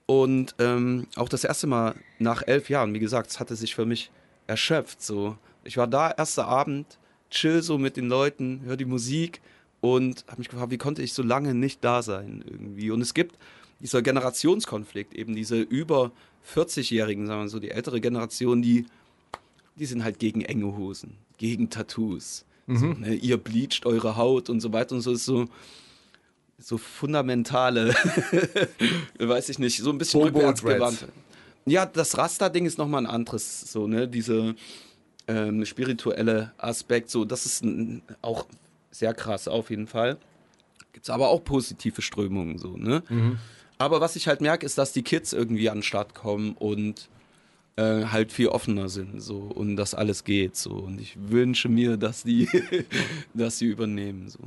Und ähm, auch das erste Mal nach elf Jahren, wie gesagt, es hatte sich für mich erschöpft. So. Ich war da, erster Abend, chill so mit den Leuten, hör die Musik und habe mich gefragt, wie konnte ich so lange nicht da sein irgendwie. Und es gibt dieser Generationskonflikt, eben diese über 40-Jährigen, sagen wir so, die ältere Generation, die, die sind halt gegen enge Hosen, gegen Tattoos. So, ne, ihr bleacht eure Haut und so weiter und so ist so so fundamentale, weiß ich nicht, so ein bisschen Bobo rückwärts Dreads. gewandt. Ja, das Rasta-Ding ist nochmal ein anderes, so, ne, diese ähm, spirituelle Aspekt, so, das ist ein, auch sehr krass auf jeden Fall. Gibt's aber auch positive Strömungen, so, ne. Aber was ich halt merke, ist, dass die Kids irgendwie an den Start kommen und äh, halt viel offener sind, so, und das alles geht, so. Und ich wünsche mir, dass die, dass sie übernehmen, so.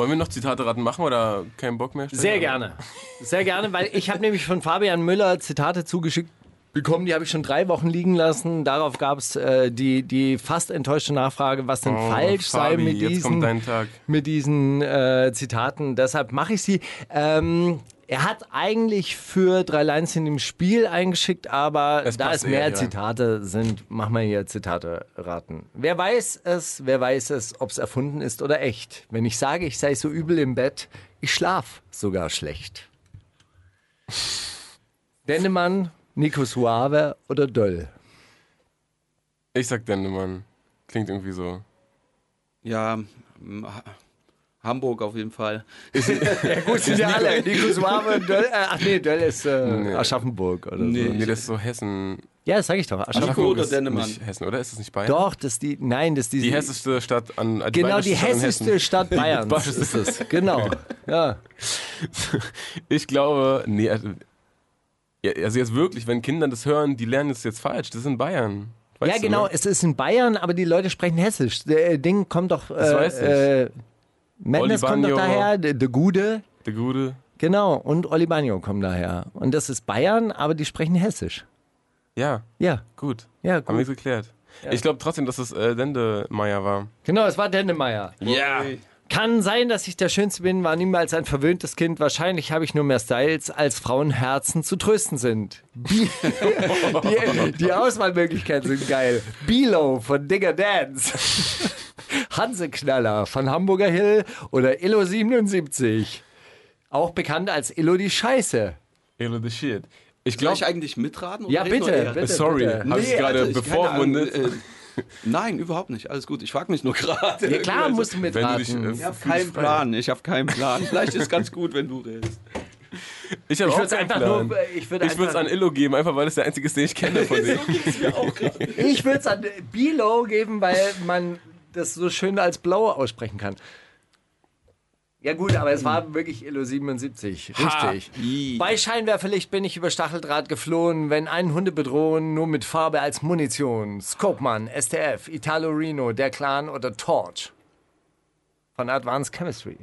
Wollen wir noch Zitate raten machen oder keinen Bock mehr? Sehr gerne. Sehr gerne, weil ich habe nämlich von Fabian Müller Zitate zugeschickt bekommen, die habe ich schon drei Wochen liegen lassen. Darauf gab es äh, die, die fast enttäuschte Nachfrage, was denn Oh, falsch sei Fabi, mit jetzt diesen, mit diesen äh, Zitaten. Deshalb mache ich sie. Ähm, er hat eigentlich für drei Lines in dem Spiel eingeschickt, aber Es da es mehr eher, ja. Zitate sind, machen wir hier Zitate raten. Wer weiß es, wer weiß es, ob es erfunden ist oder echt. Wenn ich sage, ich sei so übel im Bett, ich schlaf sogar schlecht. Dennemann, Nico Suave oder Döll? Ich sag Dendemann. Klingt irgendwie so. Ja, Hamburg auf jeden Fall. Ja gut, sind ja alle. Nico Suave Döll. Äh, ach nee, Döll ist äh, Nee. Aschaffenburg oder Nee. so. Nee, das ist so Hessen. Ja, das sag ich doch. Aschaffenburg. Nico oder ist Dennemann? Nicht Hessen, oder? Ist das nicht Bayern? Doch, das ist die, nein, das ist die, Die hessische Stadt an. äh, Genau, die Hessen. Stadt Bayerns bayerische ist es. Genau. Ja. Ich glaube, nee, also, also jetzt wirklich, wenn Kinder das hören, die lernen es jetzt falsch. Das ist in Bayern. Weißt ja, du, genau, ne? es ist in Bayern, aber die Leute sprechen Hessisch. Der äh, Ding kommt doch. Äh, weiß ich. Äh, Mendes kommt doch daher, der Gude. Der Gute. Genau, und Oli Bagno kommt daher. Und das ist Bayern, aber die sprechen Hessisch. Ja, Ja, gut. ja, Haben wir gut. geklärt. Ich glaube trotzdem, dass es äh, Dendemeyer war. Genau, es war Dennemeyer. Ja. Kann sein, dass ich der Schönste bin, war niemals ein verwöhntes Kind. Wahrscheinlich habe ich nur mehr Styles, als Frauenherzen zu trösten sind. Die, die Auswahlmöglichkeiten sind geil. Bilo von Digger Dance. Hanseknaller von Hamburger Hill oder Illo 77. Auch bekannt als Illo die Scheiße. Elo the shit. Ich Soll glaube, ich eigentlich mitraten? oder Ja, bitte, bitte. sorry, bitte. habe ich Nee, gerade bevormundet. Äh, nein, überhaupt nicht. Alles gut. Ich frage mich nur gerade. Ja, klar, Also, musst du wenn du dich, mitraten. äh, Ich habe keinen Plan. Ich habe keinen Plan. Vielleicht ist ganz gut, wenn du redest. ich Ich würde keinen einfach Plan. nur, ich würde es an Illo geben, einfach weil es der einzige ist, den ich kenne von denen. ich würde es an Bilo geben, weil man das so schön als blau aussprechen kann. Ja gut, aber es war wirklich Illo 77. Richtig. Ih. Bei Scheinwerferlicht bin ich über Stacheldraht geflohen, wenn einen Hunde bedrohen, nur mit Farbe als Munition. Scopeman, STF, Italo Reno, Der Clan oder Torch. Von Advanced Chemistry.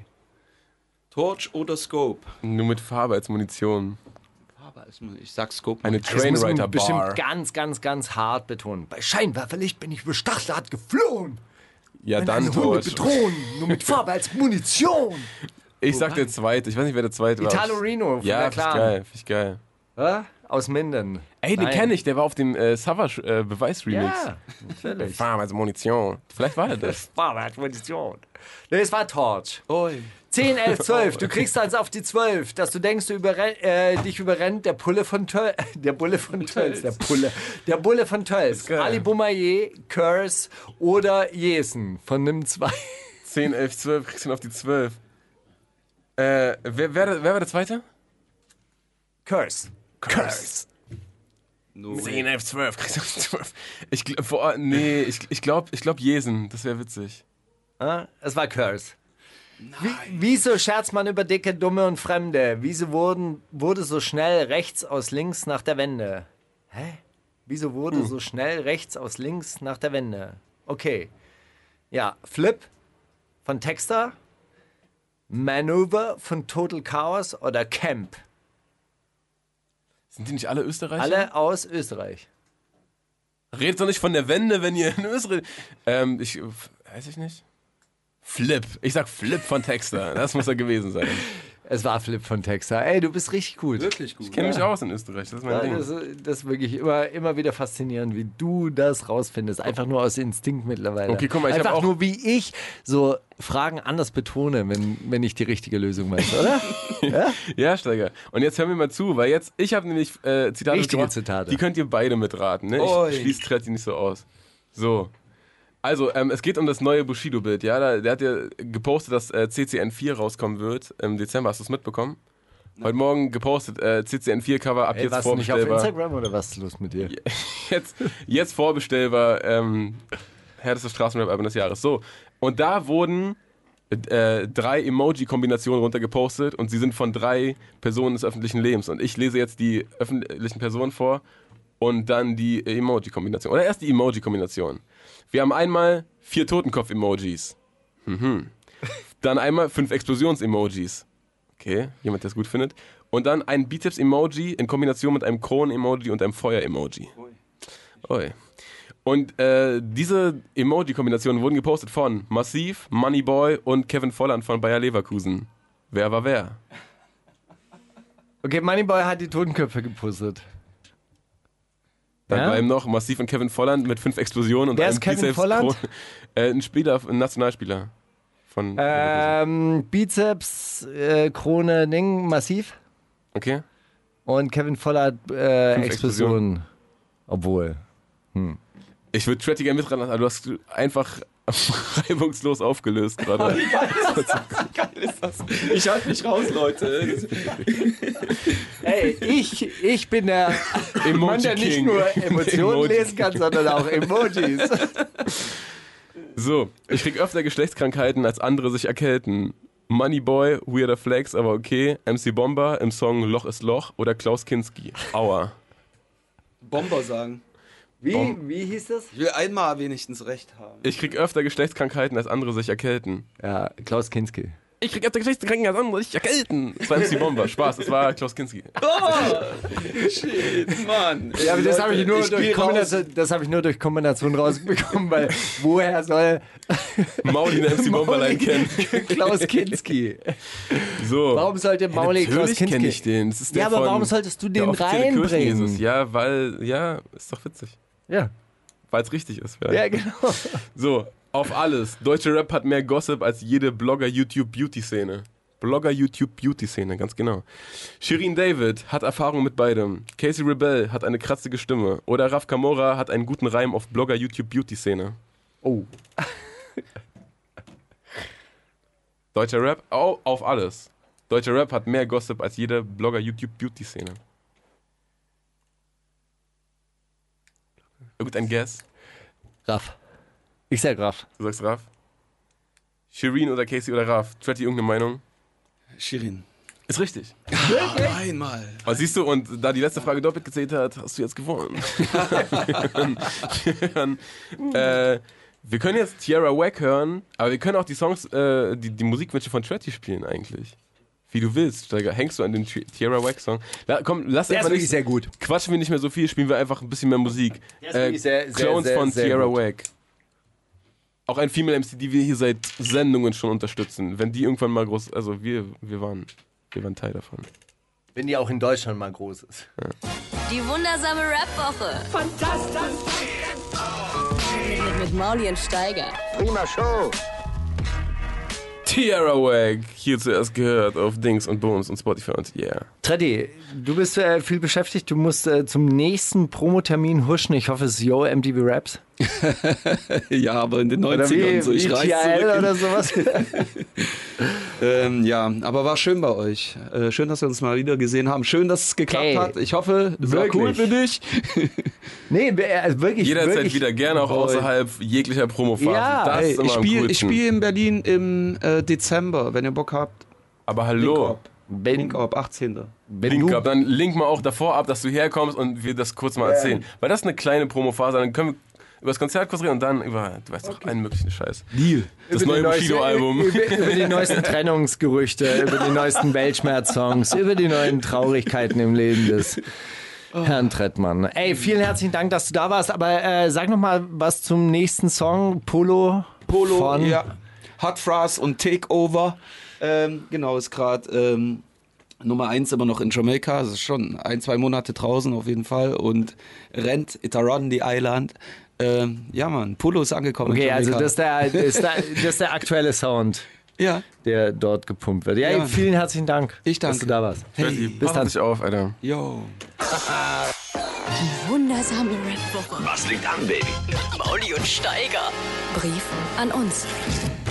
Torch oder Scope? Nur mit Farbe als Munition. Aber ist mir- ich sag Scope. Eine Das muss man Trainwriter bestimmt Bar. ganz, ganz, ganz hart betonen. Bei Scheinwerferlicht bin ich über Stacheldraht geflohen. Ja, Wenn dann einen Hunde Torch. bedrohen, nur mit Farbe als Munition. Ich sag der zweite. Ich weiß nicht, wer der zweite war. Italo Reno von Ja, der Clan. geil. Find ich geil. Ja? Aus Minden. Ey, den kenne ich. Der war auf dem äh, Savage äh, Beweis-Remix. Ja, natürlich. Als Munition. Vielleicht war er das. Als Munition. Nee, es war Torch. Oi. 10, 11, 12. Du kriegst eins auf die 12, dass du denkst, du überrenn, äh, dich überrennt der Pulle von Töls. Der Bulle von Töls. Der Pulle. Der Bulle von Töls. geil. Ali Boumaier, Curse oder Jesen von Nimm 2. 10, 11, 12. Kriegst du ihn auf die 12. Äh, wer, wer, wer war der zweite? Curse. Curse. No way. 10, 11, 12. Kriegst du auf die 12. Ich glaube, nee, ich, ich glaube, ich glaub Jesen. Das wäre witzig. Ah, Es war Curse. Wie, wieso scherzt man über Dicke, Dumme und Fremde? Wieso wurden, wurde so schnell rechts aus links nach der Wende? Hä? Wieso wurde so schnell rechts aus links nach der Wende? Okay. Ja, Flip von Texter, Manöver von Total Chaos oder Camp. Sind die nicht alle Österreicher? Alle aus Österreich. Redet doch nicht von der Wende, wenn ihr in Österreich. Ähm, ich. Weiß ich nicht. Flip. Ich sag Flip von Texter. Das muss er gewesen sein. Es war Flip von Texter. Ey, du bist richtig gut. Wirklich gut. Ich kenne mich aus in Österreich. Das ist mein Ja, Ding. das, das ist wirklich immer, immer wieder faszinierend, wie du das rausfindest. Einfach nur aus Instinkt mittlerweile. Okay, guck mal, ich hab Einfach auch- nur, wie ich so Fragen anders betone, wenn, wenn ich die richtige Lösung weiß, oder? Ja, Steiger. Und jetzt hör mir mal zu, weil jetzt, ich habe nämlich äh, Zitate Richtige Zitate. Die könnt ihr beide mitraten. Ne? Ich schließe Tretti nicht so aus. So. Also, ähm, es geht um das neue Bushido-Bild. Ja, da, der hat ja gepostet, dass äh, CCN4 rauskommen wird im Dezember. Hast du es mitbekommen? Heute Morgen gepostet, äh, CCN4-Cover ab Ey, jetzt du nicht auf vorbestellbar. Instagram oder was ist los mit dir? jetzt, jetzt vorbestellbar, ähm, härteste Straßenrap-Album des Jahres. So, und da wurden äh, drei Emoji-Kombinationen runtergepostet und sie sind von drei Personen des öffentlichen Lebens. Und ich lese jetzt die öffentlichen Personen vor und dann die Emoji-Kombination. Oder erst die Emoji-Kombination. Wir haben einmal vier Totenkopf-Emojis. Mhm. Dann einmal fünf Explosions-Emojis. Okay, jemand, der es gut findet. Und dann ein Bizeps-Emoji in Kombination mit einem Kronen-Emoji und einem Feuer-Emoji. Oi. Und äh, diese Emoji-Kombinationen wurden gepostet von Massiv, Moneyboy und Kevin Volland von Bayer Leverkusen. Wer war wer? Okay, Moneyboy hat die Totenköpfe gepustet. Dann Ja? war eben noch Massiv und Kevin Volland mit fünf Explosionen und Wer einem ist Kevin Bizeps Volland? Äh, ein Spieler, ein Nationalspieler von. Ähm, Bizeps, äh, Krone, Ding, massiv. Okay? Und Kevin Voller äh, Fünf Explosionen. Obwohl. Ich würde Tretty gerne mitraten, aber du hast einfach reibungslos aufgelöst gerade. geil ist das? Ich halte mich raus, Leute. Ey, ich, ich bin der Mann, der nicht King. nur Emotionen Emoji lesen kann, sondern auch Emojis. So, ich krieg öfter Geschlechtskrankheiten, als andere sich erkälten. Moneyboy, Weirder Flex, aber okay. MC Bomber im Song Loch ist Loch oder Klaus Kinski. Aua. Bomber sagen. Wie, Bom- wie hieß das? Ich will einmal wenigstens recht haben. Ich krieg öfter Geschlechtskrankheiten, als andere sich erkälten. Ja, Klaus Kinski. Ich krieg öfter Geschlechtskrankheiten, als andere sich erkälten. Das war MC Bomber. Spaß, das war Klaus Kinski. Shit, Mann. Ja, aber das habe ich, nur Ich durch geh Kombination- das hab ich nur durch Kombination rausbekommen, weil woher soll Mauli eine MC Bomberlein kennen. Klaus Kinski? So. Warum sollte Mauli ja, Klaus natürlich Kinski? kenne ich den. Das ist der Ja, aber von warum solltest du den reinbringen? Ja, weil, ja, ist doch witzig. Ja, Weil es richtig ist. vielleicht. ja genau. So, auf alles. Deutsche Rap hat mehr Gossip als jede Blogger-YouTube-Beauty-Szene. Blogger-YouTube-Beauty-Szene, ganz genau. Shirin David hat Erfahrung mit beidem. Casey Rebel hat eine kratzige Stimme. Oder Raf Kamora hat einen guten Reim auf Blogger-YouTube-Beauty-Szene. Oh. Deutscher Rap, oh, auf alles. Deutscher Rap hat mehr Gossip als jede Blogger-YouTube-Beauty-Szene. Irgendein Guess? Raff. Ich sag Raff. Du sagst Raf? Shirin oder Casey oder Raf? Tretty, irgendeine Meinung? Shirin. Ist richtig. Einmal. Aber siehst du, und da die letzte Frage doppelt gezählt hat, hast du jetzt gewonnen. wir, äh, wir können jetzt Tierra Wack hören, aber wir können auch die Songs, äh, die, die Musikwünsche von Tretty spielen eigentlich. Wie du willst, Steiger. Hängst du an den Ti- Tierra Wack Song? La, komm, lass Der ist einfach wirklich nicht, sehr gut. quatschen wir nicht mehr so viel, spielen wir einfach ein bisschen mehr Musik. Der ist wirklich sehr- sehr, Clones sehr, von Tierra. Wack. Auch ein Female MC, die wir hier seit Sendungen schon unterstützen. Wenn die irgendwann mal groß, also wir, wir waren, wir waren Teil davon. Wenn die auch in Deutschland mal groß ist. Die wundersame Rap-Woche. Fantastisch. Mit, mit Mauli und Steiger. Prima Show. Tierra Wag, hier zuerst gehört auf Dings und Bones und Spotify und yeah. Treddy, du bist äh, viel beschäftigt. Du musst äh, zum nächsten Promotermin huschen. Ich hoffe, es ist Yo MTV Raps. Ja, aber in den Oder 90ern wie, so. Ich reiß zurück. oder sowas. Ähm, ja, aber war schön bei euch. Äh, schön, dass wir uns mal wieder gesehen haben. Schön, dass es geklappt Ey, hat. Ich hoffe, es war cool für dich. nee, also wirklich. Jederzeit wirklich, wieder gerne auch außerhalb jeglicher Promophase. Ja, das Ey, ist immer ich spiele spiel in Berlin im äh, Dezember, wenn ihr Bock habt. Aber hallo. Link Wenn, Link up, 18. wenn Link du, ab, dann link mal auch davor ab, dass du herkommst und wir das kurz mal erzählen. Weil das ist eine kleine Promophase, dann können wir über das Konzert kurz reden und dann über, du weißt doch, einen möglichen Scheiß. Deal. Das über die neue neueste- Bushido-Album. Über, über die neuesten Trennungsgerüchte, über die neuesten Weltschmerz-Songs, über die neuen Traurigkeiten im Leben des Herrn Trettmann. Ey, vielen herzlichen Dank, dass du da warst. Aber äh, sag noch mal was zum nächsten Song, Polo. Polo, von ja. Hot Frost und Takeover. Ähm, genau, ist gerade ähm, Nummer eins immer noch in Jamaika. Das ist schon ein, zwei Monate draußen auf jeden Fall. Und rennt It Around the Island. Ähm, ja, Mann, Polo ist angekommen. Okay, also das ist, der, ist der, das ist der aktuelle Sound, Ja, der dort gepumpt wird. Ja, Ja. ey, vielen herzlichen Dank, Ich dass danke. du da warst. Hey, bis pass dann. dich auf, Alter. yo. Wundersame Rap-Woche. Was liegt an, Baby? Mauli und Steiger. Brief an uns.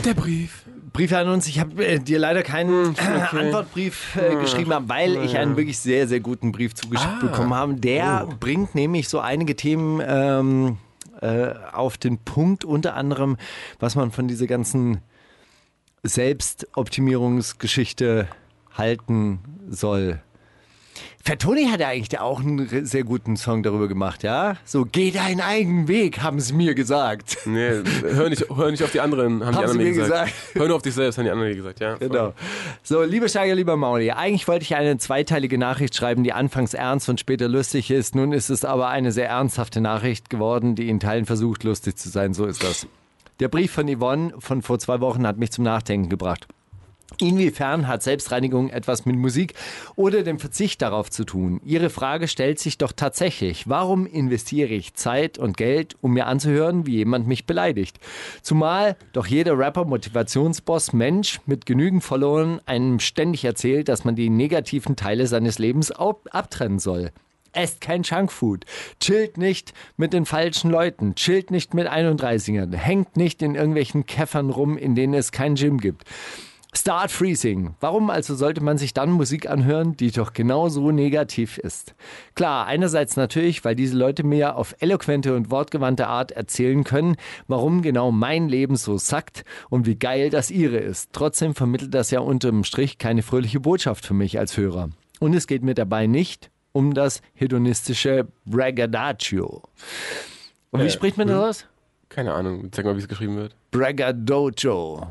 Der Brief. Briefe an uns. Ich habe äh, dir leider keinen äh, Antwortbrief äh, geschrieben, habe, weil ich einen wirklich sehr, sehr guten Brief zugeschickt bekommen habe. Der bringt nämlich so einige Themen ähm, äh, auf den Punkt, unter anderem, was man von dieser ganzen Selbstoptimierungsgeschichte halten soll. Fatoni hat ja eigentlich auch einen sehr guten Song darüber gemacht, ja? So, geh deinen eigenen Weg, haben sie mir gesagt. Nee, hör nicht, hör nicht auf die anderen, haben, die Haben anderen sie mir gesagt. gesagt. Hör nur auf dich selbst, haben die anderen gesagt, ja. voll. Genau. So, lieber Steiger, lieber Mauli, eigentlich wollte ich eine zweiteilige Nachricht schreiben, die anfangs ernst und später lustig ist. Nun ist es aber eine sehr ernsthafte Nachricht geworden, die in Teilen versucht, lustig zu sein. So ist das. Der Brief von Yvonne von vor zwei Wochen hat mich zum Nachdenken gebracht. Inwiefern hat Selbstreinigung etwas mit Musik oder dem Verzicht darauf zu tun? Ihre Frage stellt sich doch tatsächlich. Warum investiere ich Zeit und Geld, um mir anzuhören, wie jemand mich beleidigt? Zumal doch jeder Rapper, Motivationsboss, Mensch mit genügend Followern einem ständig erzählt, dass man die negativen Teile seines Lebens ab- abtrennen soll. Esst kein Junkfood. Chillt nicht mit den falschen Leuten. Chillt nicht mit 31ern. Hängt nicht in irgendwelchen Käffern rum, in denen es kein Gym gibt. Start Freezing. Warum also sollte man sich dann Musik anhören, die doch genauso negativ ist? Klar, einerseits natürlich, weil diese Leute mir auf eloquente und wortgewandte Art erzählen können, warum genau mein Leben so sackt und wie geil das ihre ist. Trotzdem vermittelt das ja unterm Strich keine fröhliche Botschaft für mich als Hörer. Und es geht mir dabei nicht um das hedonistische Braggadocio. Und wie Äh, spricht man das aus? Keine Ahnung, zeig mal, wie es geschrieben wird. Braggadocio.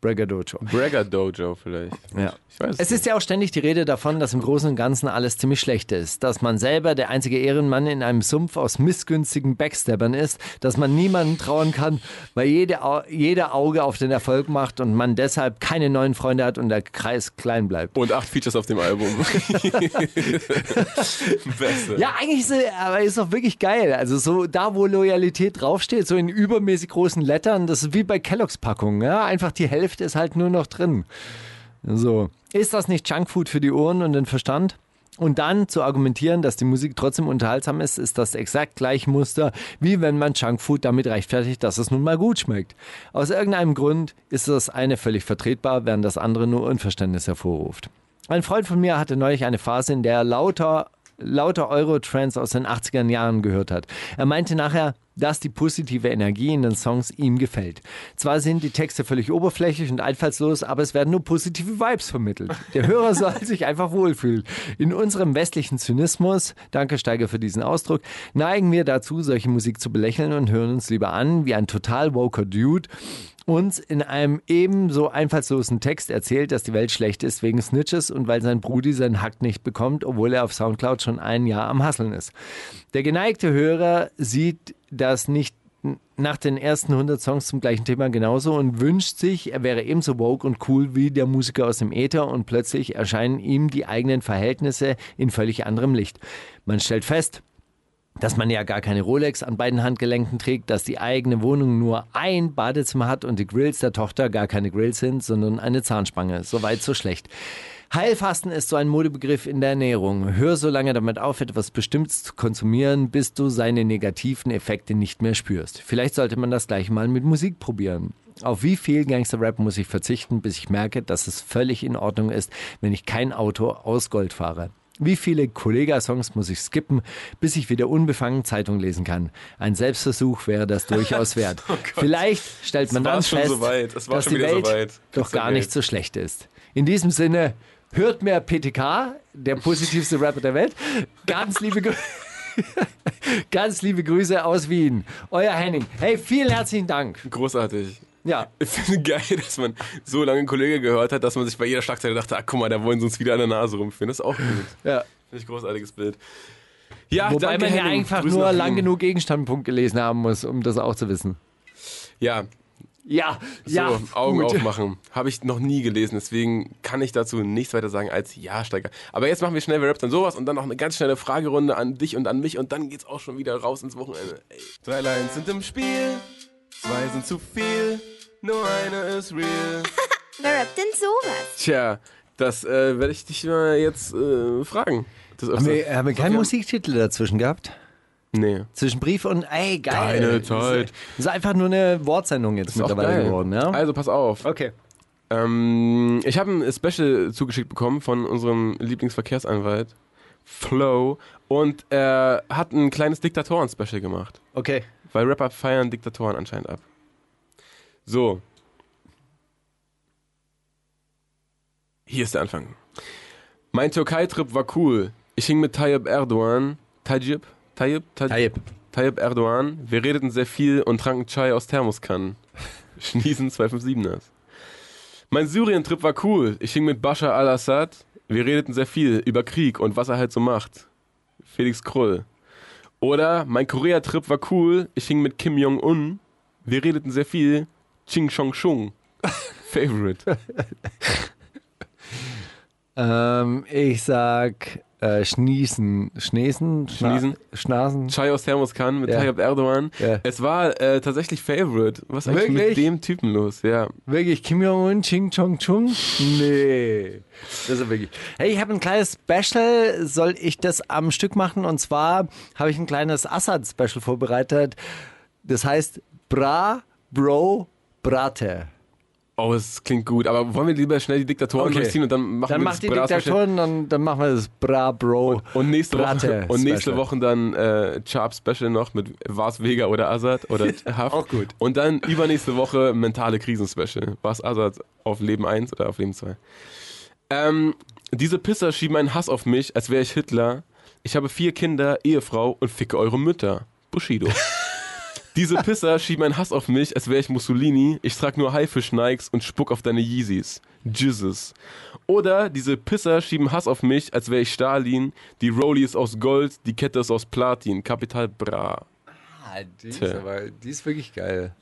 Braggadocio. Bragger Dojo vielleicht. Ja. Ich weiß Es ist ja auch ständig die Rede davon, dass im Großen und Ganzen alles ziemlich schlecht ist. Dass man selber der einzige Ehrenmann in einem Sumpf aus missgünstigen Backstabbern ist. Dass man niemandem trauen kann, weil jede, Au- jeder Auge auf den Erfolg macht und man deshalb keine neuen Freunde hat und der Kreis klein bleibt. Und acht Features auf dem Album. Beste. Ja, eigentlich ist es aber ist doch wirklich geil. Also so da, wo Loyalität draufsteht, so in übermäßig großen Lettern, das ist wie bei Kelloggs Packungen. Ja? Einfach die Hälfte ist halt nur noch drin. So. Ist das nicht Junkfood für die Ohren und den Verstand? Und dann zu argumentieren, dass die Musik trotzdem unterhaltsam ist, ist das exakt gleiche Muster, wie wenn man Junkfood damit rechtfertigt, dass es nun mal gut schmeckt. Aus irgendeinem Grund ist das eine völlig vertretbar, während das andere nur Unverständnis hervorruft. Ein Freund von mir hatte neulich eine Phase, in der er lauter, lauter Euro-Trends aus den 80er Jahren gehört hat. Er meinte nachher, dass die positive Energie in den Songs ihm gefällt. Zwar sind die Texte völlig oberflächlich und einfallslos, aber es werden nur positive Vibes vermittelt. Der Hörer soll sich einfach wohlfühlen. In unserem westlichen Zynismus, danke Steiger für diesen Ausdruck, neigen wir dazu, solche Musik zu belächeln und hören uns lieber an wie ein total woker Dude, uns in einem ebenso einfallslosen Text erzählt, dass die Welt schlecht ist wegen Snitches und weil sein Brudi seinen Hack nicht bekommt, obwohl er auf Soundcloud schon ein Jahr am Hasseln ist. Der geneigte Hörer sieht das nicht nach den ersten 100 Songs zum gleichen Thema genauso und wünscht sich, er wäre ebenso woke und cool wie der Musiker aus dem Äther und plötzlich erscheinen ihm die eigenen Verhältnisse in völlig anderem Licht. Man stellt fest, dass man ja gar keine Rolex an beiden Handgelenken trägt, dass die eigene Wohnung nur ein Badezimmer hat und die Grills der Tochter gar keine Grills sind, sondern eine Zahnspange. So weit, so schlecht. Heilfasten ist so ein Modebegriff in der Ernährung. Hör so lange damit auf, etwas Bestimmtes zu konsumieren, bis du seine negativen Effekte nicht mehr spürst. Vielleicht sollte man das gleich mal mit Musik probieren. Auf wie viel Gangster-Rap muss ich verzichten, bis ich merke, dass es völlig in Ordnung ist, wenn ich kein Auto aus Gold fahre? Wie viele Kollega-Songs muss ich skippen, bis ich wieder unbefangen Zeitung lesen kann? Ein Selbstversuch wäre das durchaus wert. Vielleicht stellt man dann fest, war dass schon die Welt soweit. doch gar nicht so schlecht ist. In diesem Sinne, hört mehr PTK, der positivste Rapper der Welt. Ganz liebe Grüße. Ganz liebe Grüße aus Wien. Euer Henning. Hey, vielen herzlichen Dank. Großartig. Ja, Ich finde geil, dass man so lange einen Kollege gehört hat, dass man sich bei jeder Schlagzeile dachte, ach guck mal, da wollen sie uns wieder an der Nase rumführen. Das ist auch gut. ja. Finde ich großartiges Bild. Ja, Wobei danke, man ja Henning. einfach Grüße nur lang genug Gegenstandpunkt gelesen haben muss, um das auch zu wissen. Ja, Ja, so, ja. Augen gut. aufmachen. Habe ich noch nie gelesen, deswegen kann ich dazu nichts weiter sagen als Ja, Steiger. Aber jetzt machen wir schnell, wer rappt dann sowas und dann noch eine ganz schnelle Fragerunde an dich und an mich und dann geht's auch schon wieder raus ins Wochenende. Ey. Drei Lines sind im Spiel, zwei sind zu viel, nur eine ist real. Wer rappt denn sowas? Tja, das äh, werde ich dich mal jetzt äh, fragen. Das Haben wir, haben wir keinen Musiktitel dazwischen gehabt? Nee. Zwischen Brief und, ey, geil. Keine Zeit. Das ist einfach nur eine Wortsendung jetzt mittlerweile geworden, ja? Also pass auf. Okay. Ähm, ich habe ein Special zugeschickt bekommen von unserem Lieblingsverkehrsanwalt, Flo, und er hat ein kleines Diktatoren-Special gemacht. Okay. Weil Rapper feiern Diktatoren anscheinend ab. So. Hier ist der Anfang. Mein Türkei-Trip war cool. Ich hing mit Tayyip Erdogan. Tayyip? Tayyip? Tayyip. Tayyip Erdogan. Wir redeten sehr viel und tranken Chai aus Thermoskannen. Schniesen 257ers. Mein Syrien-Trip war cool. Ich hing mit Bashar al-Assad. Wir redeten sehr viel über Krieg und was er halt so macht. Felix Krull. Oder mein Korea-Trip war cool. Ich hing mit Kim Jong-un. Wir redeten sehr viel. Ching Chong Chung. Favorite. Ähm, ich sag äh, Schniesen. Schna Schniesen? Schnasen? Chai aus Thermoskan mit Ja. Tayyip Erdogan. Ja. Es war äh, tatsächlich Favorite. Was ist eigentlich mit dem Typen los? Ja. Wirklich Kim Jong-un, Ching Chong Chung? Nee. Das ist wirklich. Hey, ich habe ein kleines Special. Soll ich das am Stück machen? Und zwar habe ich ein kleines Assad-Special vorbereitet. Das heißt Bra, Bro, Brate. Oh, es klingt gut. Aber wollen wir lieber schnell die Diktatoren Okay. durchziehen und dann machen Dann wir mach das die Bra-Special? Diktatoren, dann, dann machen wir das Bra, Bro. Und nächste Woche, und nächste. Woche dann äh, Sharp Special noch mit Vars Vega oder Azad oder Haft. Auch gut. Und dann übernächste Woche mentale Krisen Special. Vars Azad auf Leben 1 oder auf Leben 2. Ähm, diese Pisser schieben einen Hass auf mich, als wäre ich Hitler. Ich habe vier Kinder, Ehefrau und ficke eure Mütter. Bushido. Diese Pisser schieben einen Hass auf mich, als wäre ich Mussolini. Ich trage nur Haifisch-Nikes und spuck auf deine Yeezys. Jesus. Oder diese Pisser schieben Hass auf mich, als wäre ich Stalin. Die Rollie ist aus Gold, die Kette ist aus Platin. Kapital Bra. Ah, die, ist aber, die ist wirklich geil.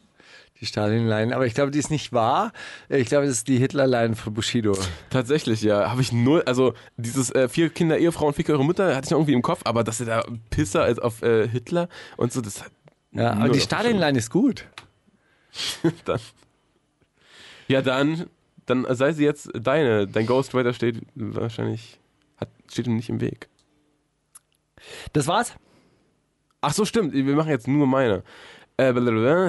Die Stalin-Line. Aber ich glaube, die ist nicht wahr. Ich glaube, das ist die Hitler-Line von Bushido. Tatsächlich, ja. Habe ich null, also dieses äh, vier Kinder, Ehefrauen, ficke eure Mutter, hatte ich noch irgendwie im Kopf, aber dass er da Pisser als auf äh, Hitler und so, das hat Ja, aber die Stalin-Line ist gut. Dann. Ja, dann, dann sei sie jetzt deine. Dein Ghostwriter steht wahrscheinlich, hat, steht ihm nicht im Weg. Das war's. Ach so, stimmt. Wir machen jetzt nur meine. Äh,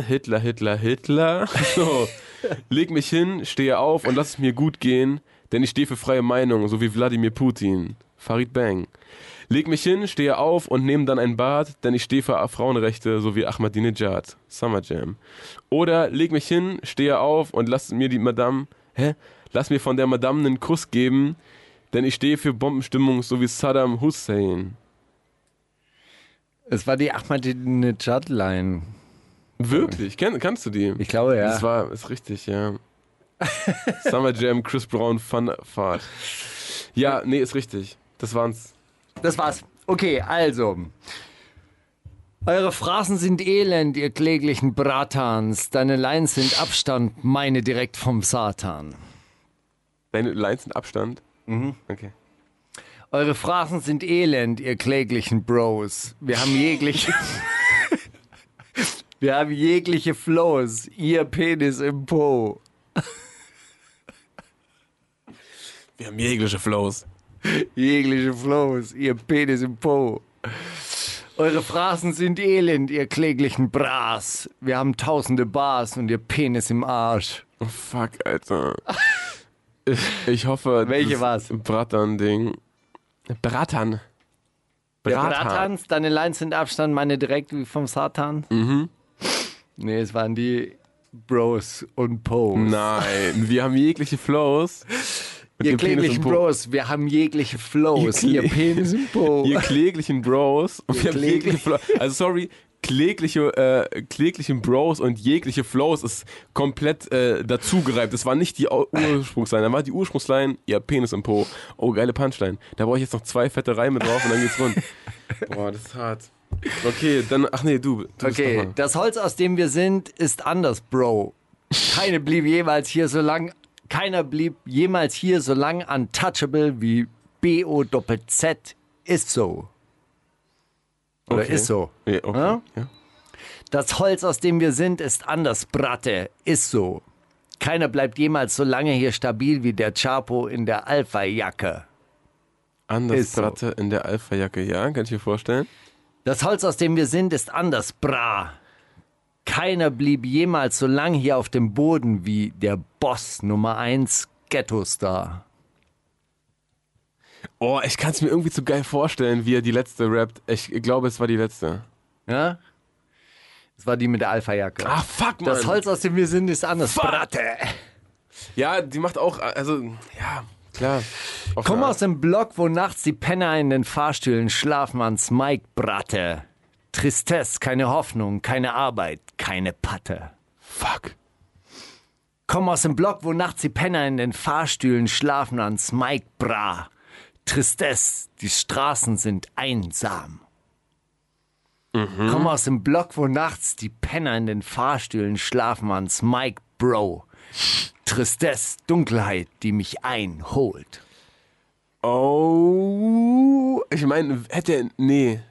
Hitler, Hitler, Hitler. So. Leg mich hin, stehe auf und lass es mir gut gehen, denn ich stehe für freie Meinung, so wie Wladimir Putin. Farid Bang. Leg mich hin, stehe auf und nehme dann ein Bad, denn ich stehe für Frauenrechte, so wie Ahmadinejad. Summer Jam. Oder leg mich hin, stehe auf und lass mir die Madame, hä? Lass mir von der Madame einen Kuss geben, denn ich stehe für Bombenstimmung, so wie Saddam Hussein. Es war die Ahmadinejad-Line. Wirklich? Kenn, kannst du die? Ich glaube, ja. Das war, ist richtig, ja. Summer Jam, Chris Brown, Fun Fahrt. Ja, nee, ist richtig. Das waren's. Das war's. Okay, also. Eure Phrasen sind elend, ihr kläglichen Bratans. Deine Lines sind Abstand, meine direkt vom Satan. Deine Lines sind Abstand? Mhm. Okay. Eure Phrasen sind elend, ihr kläglichen Bros. Wir haben jegliche. Wir haben jegliche Flows, ihr Penis im Po. Wir haben jegliche Flows. Jegliche Flows, ihr Penis im Po. Eure Phrasen sind elend, ihr kläglichen Bras. Wir haben tausende Bars und ihr Penis im Arsch. Oh fuck, Alter. Ich, ich hoffe. Welche das war's? Bratan-Ding. Bratan. Der Bratans, deine Lines sind Abstand, meine direkt wie vom Satan. Mhm. Nee, es waren die Bros und Pos. Nein, wir haben jegliche Flows. Ihr kläglichen. Bros, wir haben jegliche Flows. Ihr Ihr, Penis im Po. Ihr kläglichen Bros. Und Ihr wir haben jegliche Flows. Also sorry, klägliche, äh, kläglichen Bros und jegliche Flows ist komplett äh, dazugereibt. Das war nicht die Ursprungsline. Da war die Ursprungsline, ihr Penis im Po. Oh, geile Punchline. Da brauche ich jetzt noch zwei fette Reime drauf und dann geht's rund. Boah, das ist hart. Okay, dann, ach nee, du. du Okay, das Holz, aus dem wir sind, ist anders, Bro. Keine blieb jemals hier so lang, keiner blieb jemals hier so lang untouchable wie B-O-Z-Z. Ist so. Oder Okay. ist so. Ja, okay. Ja? Ja? Das Holz, aus dem wir sind, ist anders, Bratte. Ist so. Keiner bleibt jemals so lange hier stabil wie der Chapo in der Alpha-Jacke. Anders Ist so. Bratte in der Alpha-Jacke, ja, kann ich mir vorstellen. Das Holz, aus dem wir sind, ist anders, bra. Keiner blieb jemals so lang hier auf dem Boden wie der Boss Nummer 1 Ghetto-Star. Oh, ich kann es mir irgendwie zu geil vorstellen, wie er die letzte rappt. Ich glaube, es war die letzte. Ja? Das war die mit der Alpha-Jacke. Ah, fuck, Mann. Das Holz, aus dem wir sind, ist anders, Bratte. Ja, die macht auch, also, ja, klar. Komm aus dem Block, wo nachts die Penner in den Fahrstühlen schlafen ans Mike, Bratte. Tristesse, keine Hoffnung, keine Arbeit, keine Patte. Fuck. Komm aus dem Block, wo nachts die Penner in den Fahrstühlen schlafen ans Mike Bra. Tristesse, die Straßen sind einsam. Komm aus dem Block, wo nachts die Penner in den Fahrstühlen schlafen ans Mike Bro. Tristesse, Dunkelheit, die mich einholt. Oh, ich meine, hätte nee.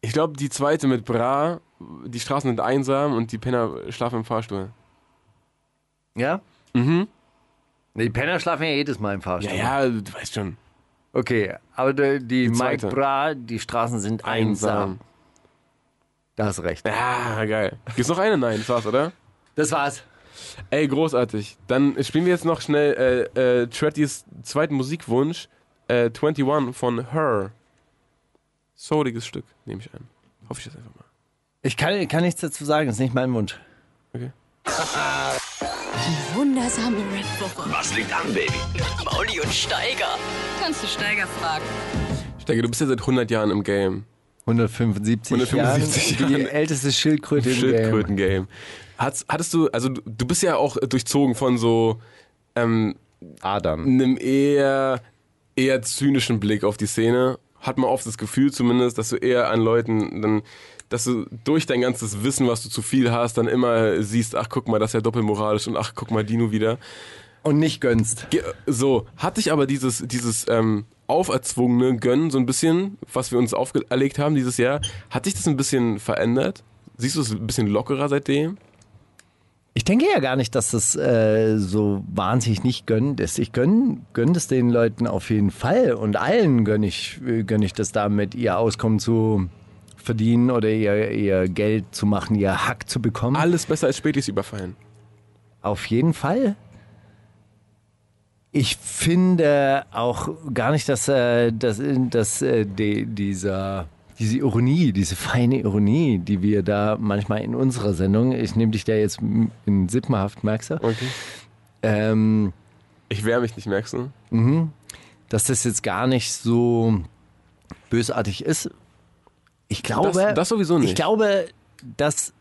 Ich glaube, die zweite mit Bra, die Straßen sind einsam und die Penner schlafen im Fahrstuhl. Ja? Mhm. Die Penner schlafen ja jedes Mal im Ja, Fahrstuhl. ja, du weißt schon. Okay, aber die, die, Mike. Bra, die Straßen sind einsam. Da hast recht. Ja, geil. Gibt's noch eine? Nein, das war's, oder? Das war's. Ey, großartig. Dann spielen wir jetzt noch schnell äh, äh, Trettys zweiten Musikwunsch, äh, 21 von Her. Souliges Stück, nehme ich an. Hoffe ich das einfach mal. Ich kann, kann nichts dazu sagen, ist nicht mein Wunsch. Okay. Wundersame Rap-Woche. Was liegt an, Baby? Mauli und Steiger. Kannst du Steiger fragen? Steiger, du bist ja seit 100 Jahren im Game. 175, 175 Jahren. Die Jahren. älteste Schildkröte im Game. Schildkröten-Game. Hattest, hattest du, also du, du bist ja auch durchzogen von so ähm, Adern. einem eher, eher zynischen Blick auf die Szene. Hat man oft das Gefühl zumindest, dass du eher an Leuten dann, dass du durch dein ganzes Wissen, was du zu viel hast, dann immer siehst, ach guck mal, das ist ja doppelmoralisch und ach guck mal, Dino wieder. Und nicht gönnst. So, hat dich aber dieses, dieses ähm, auferzwungene Gönnen so ein bisschen, was wir uns auferlegt haben dieses Jahr, hat dich das ein bisschen verändert? Siehst du es ein bisschen lockerer seitdem? Ich denke ja gar nicht, dass das äh, so wahnsinnig nicht gönnend ist. Ich gönne gönn das den Leuten auf jeden Fall und allen gönne ich, äh, gönn ich das damit, ihr Auskommen zu verdienen oder ihr, ihr Geld zu machen, ihr Hack zu bekommen. Alles besser als Spätis überfallen. Auf jeden Fall. Ich finde auch gar nicht, dass, äh, dass, dass äh, die, dieser, diese Ironie, diese feine Ironie, die wir da manchmal in unserer Sendung, ich nehme dich da jetzt in Sippenhaft, merkst du? Okay. Ähm, Ich wehre mich nicht, merkst du? dass das jetzt gar nicht so bösartig ist. Ich glaube, Das- das sowieso nicht. Ich glaube, dass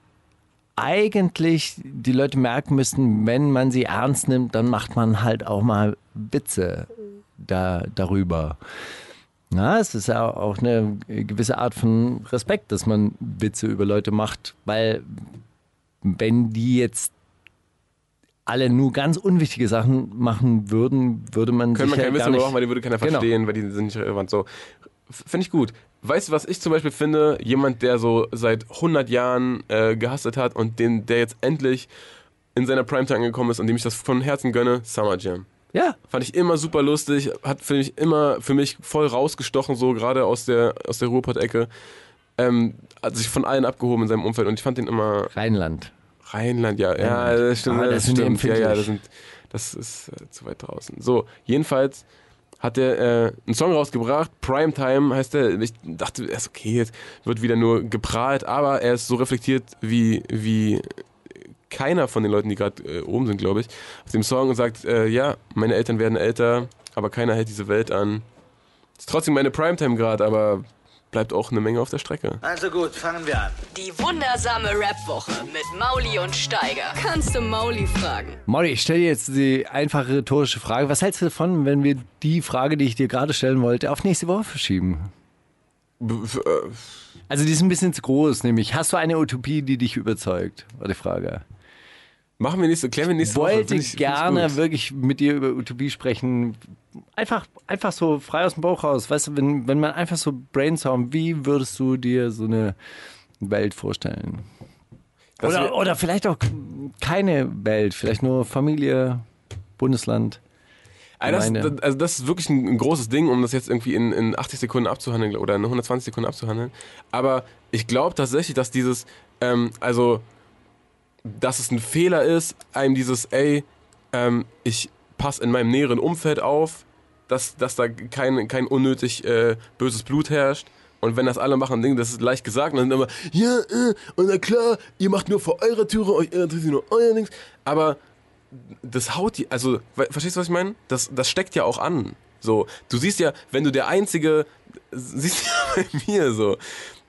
eigentlich die Leute merken müssten, wenn man sie ernst nimmt, dann macht man halt auch mal Witze da, darüber. Na, es ist ja auch eine gewisse Art von Respekt, dass man Witze über Leute macht, weil wenn die jetzt alle nur ganz unwichtige Sachen machen würden, würde man Können sich man ja kein gar Wissen nicht... brauchen, weil die würde keiner Genau. verstehen, weil die sind nicht relevant. So. Finde ich gut. Weißt du, was ich zum Beispiel finde? Jemand, der so seit 100 Jahren äh, gehastet hat und den, der jetzt endlich in seiner Primetime angekommen ist und dem ich das von Herzen gönne, Summer Jam. Ja, Fand ich immer super lustig, hat finde ich immer für mich voll rausgestochen, so gerade aus der, aus der Ruhrpott-Ecke. Ähm, hat sich von allen abgehoben in seinem Umfeld und ich fand den immer Rheinland. Rheinland, ja, ja, Rheinland. das stimmt, Ah, das das stimmt. Ja, ja, das, sind, das ist äh, zu weit draußen. So, jedenfalls hat er äh, einen Song rausgebracht, Primetime heißt der. Ich dachte erst, okay, jetzt wird wieder nur geprahlt, aber er ist so reflektiert wie, wie keiner von den Leuten, die gerade äh, oben sind, glaube ich, auf dem Song und sagt, äh, ja, meine Eltern werden älter, aber keiner hält diese Welt an. Ist trotzdem meine Primetime gerade, aber bleibt auch eine Menge auf der Strecke. Also gut, fangen wir an. Die wundersame Rap-Woche mit Mauli und Steiger. Kannst du Mauli fragen? Molly, ich stelle dir jetzt die einfache rhetorische Frage. Was hältst du davon, wenn wir die Frage, die ich dir gerade stellen wollte, auf nächste Woche verschieben? Äh, Also die ist ein bisschen zu groß, nämlich hast du eine Utopie, die dich überzeugt? War die Frage. Machen wir nächste, klären wir nächste Woche. Wollte ich- gerne wirklich mit dir über Utopie sprechen. Einfach, einfach so frei aus dem Bauch raus. Weißt du, wenn, wenn man einfach so brainstormt, wie würdest du dir so eine Welt vorstellen? Oder, oder vielleicht auch keine Welt, vielleicht nur Familie, Bundesland. Also das, also das ist wirklich ein, ein großes Ding, um das jetzt irgendwie in, in 80 Sekunden abzuhandeln oder in 120 Sekunden abzuhandeln. Aber ich glaube tatsächlich, dass dieses, ähm, also, dass es ein Fehler ist, einem dieses, ey, ähm, ich passe in meinem näheren Umfeld auf, dass, dass da kein, kein unnötig äh, böses Blut herrscht. Und wenn das alle machen, Ding, das ist leicht gesagt, und dann immer, ja, äh, und na klar, ihr macht nur vor eurer Türe, euch interessiert nur euer Dings. Aber das haut die, also, verstehst du, was ich meine? Das, das steckt ja auch an. So, du siehst ja, wenn du der Einzige, siehst ja bei mir so,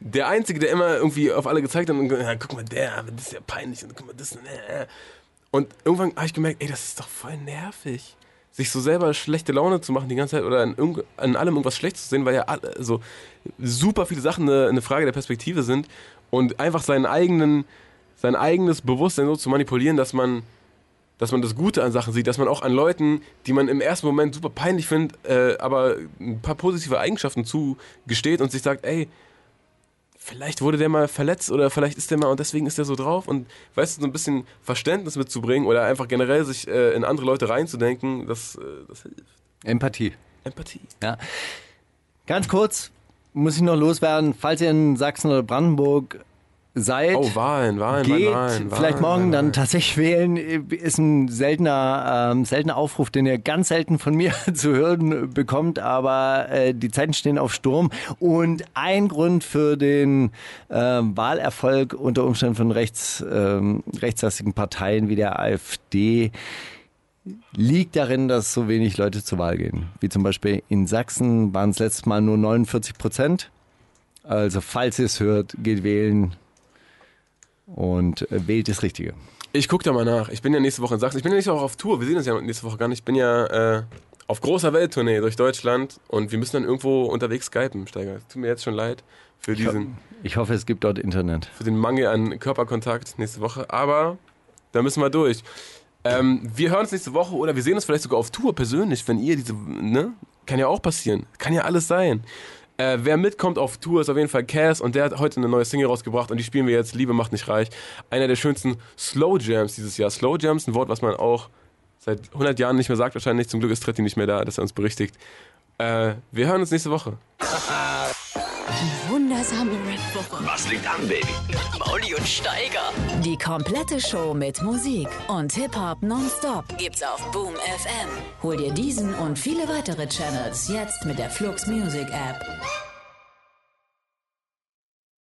der Einzige, der immer irgendwie auf alle gezeigt hat und ja, guck mal, der, das ist ja peinlich und guck mal, das, äh. Und irgendwann habe ich gemerkt, ey, das ist doch voll nervig. Sich so selber schlechte Laune zu machen die ganze Zeit oder an, irgend- an allem irgendwas schlecht zu sehen, weil ja alle, so super viele Sachen eine, eine Frage der Perspektive sind und einfach seinen eigenen, sein eigenes Bewusstsein so zu manipulieren, dass man dass man das Gute an Sachen sieht, dass man auch an Leuten, die man im ersten Moment super peinlich findet, äh, aber ein paar positive Eigenschaften zugesteht und sich sagt, ey, vielleicht wurde der mal verletzt oder vielleicht ist der mal und deswegen ist der so drauf und weißt du, so ein bisschen Verständnis mitzubringen oder einfach generell sich äh, in andere Leute reinzudenken, das, äh, das hilft. Empathie. Empathie. Ja. Ganz kurz muss ich noch loswerden, falls ihr in Sachsen oder Brandenburg seid. Oh, Wahlen, Wahlen, Geht Wahlen, Wahlen. vielleicht morgen Wahlen, dann tatsächlich wählen, ist ein seltener, ähm, seltener Aufruf, den ihr ganz selten von mir zu hören bekommt, aber äh, die Zeiten stehen auf Sturm und ein Grund für den ähm, Wahlerfolg unter Umständen von rechts, ähm, rechtslastigen Parteien wie der AfD liegt darin, dass so wenig Leute zur Wahl gehen. Wie zum Beispiel in Sachsen waren es letztes Mal nur 49 Prozent. Also, falls ihr es hört, geht wählen und äh, wählt das Richtige. Ich guck da mal nach. Ich bin ja nächste Woche in Sachsen. Ich bin ja nächste Woche auf Tour. Wir sehen uns ja nächste Woche gar nicht. Ich bin ja äh, auf großer Welttournee durch Deutschland und wir müssen dann irgendwo unterwegs skypen, Steiger. Tut mir jetzt schon leid für diesen, Ich hoffe, es gibt dort Internet. für den Mangel an Körperkontakt nächste Woche. Aber da müssen wir durch. Ähm, wir hören uns nächste Woche oder wir sehen uns vielleicht sogar auf Tour persönlich, wenn ihr diese, ne? Kann ja auch passieren. Kann ja alles sein. Äh, wer mitkommt auf Tour ist auf jeden Fall Cass und der hat heute eine neue Single rausgebracht und die spielen wir jetzt. Liebe macht nicht reich. Einer der schönsten Slow Jams dieses Jahr. Slow Jams, ein Wort, was man auch seit 100 Jahren nicht mehr sagt wahrscheinlich. Zum Glück ist Tretti nicht mehr da, dass er uns berichtigt. Äh, wir hören uns nächste Woche. Wundersame. Was liegt an, Baby? Mauli und Steiger. Die komplette Show mit Musik und Hip-Hop nonstop Gibt's auf Boom FM. Hol dir diesen und viele weitere Channels jetzt mit der Flux Music App.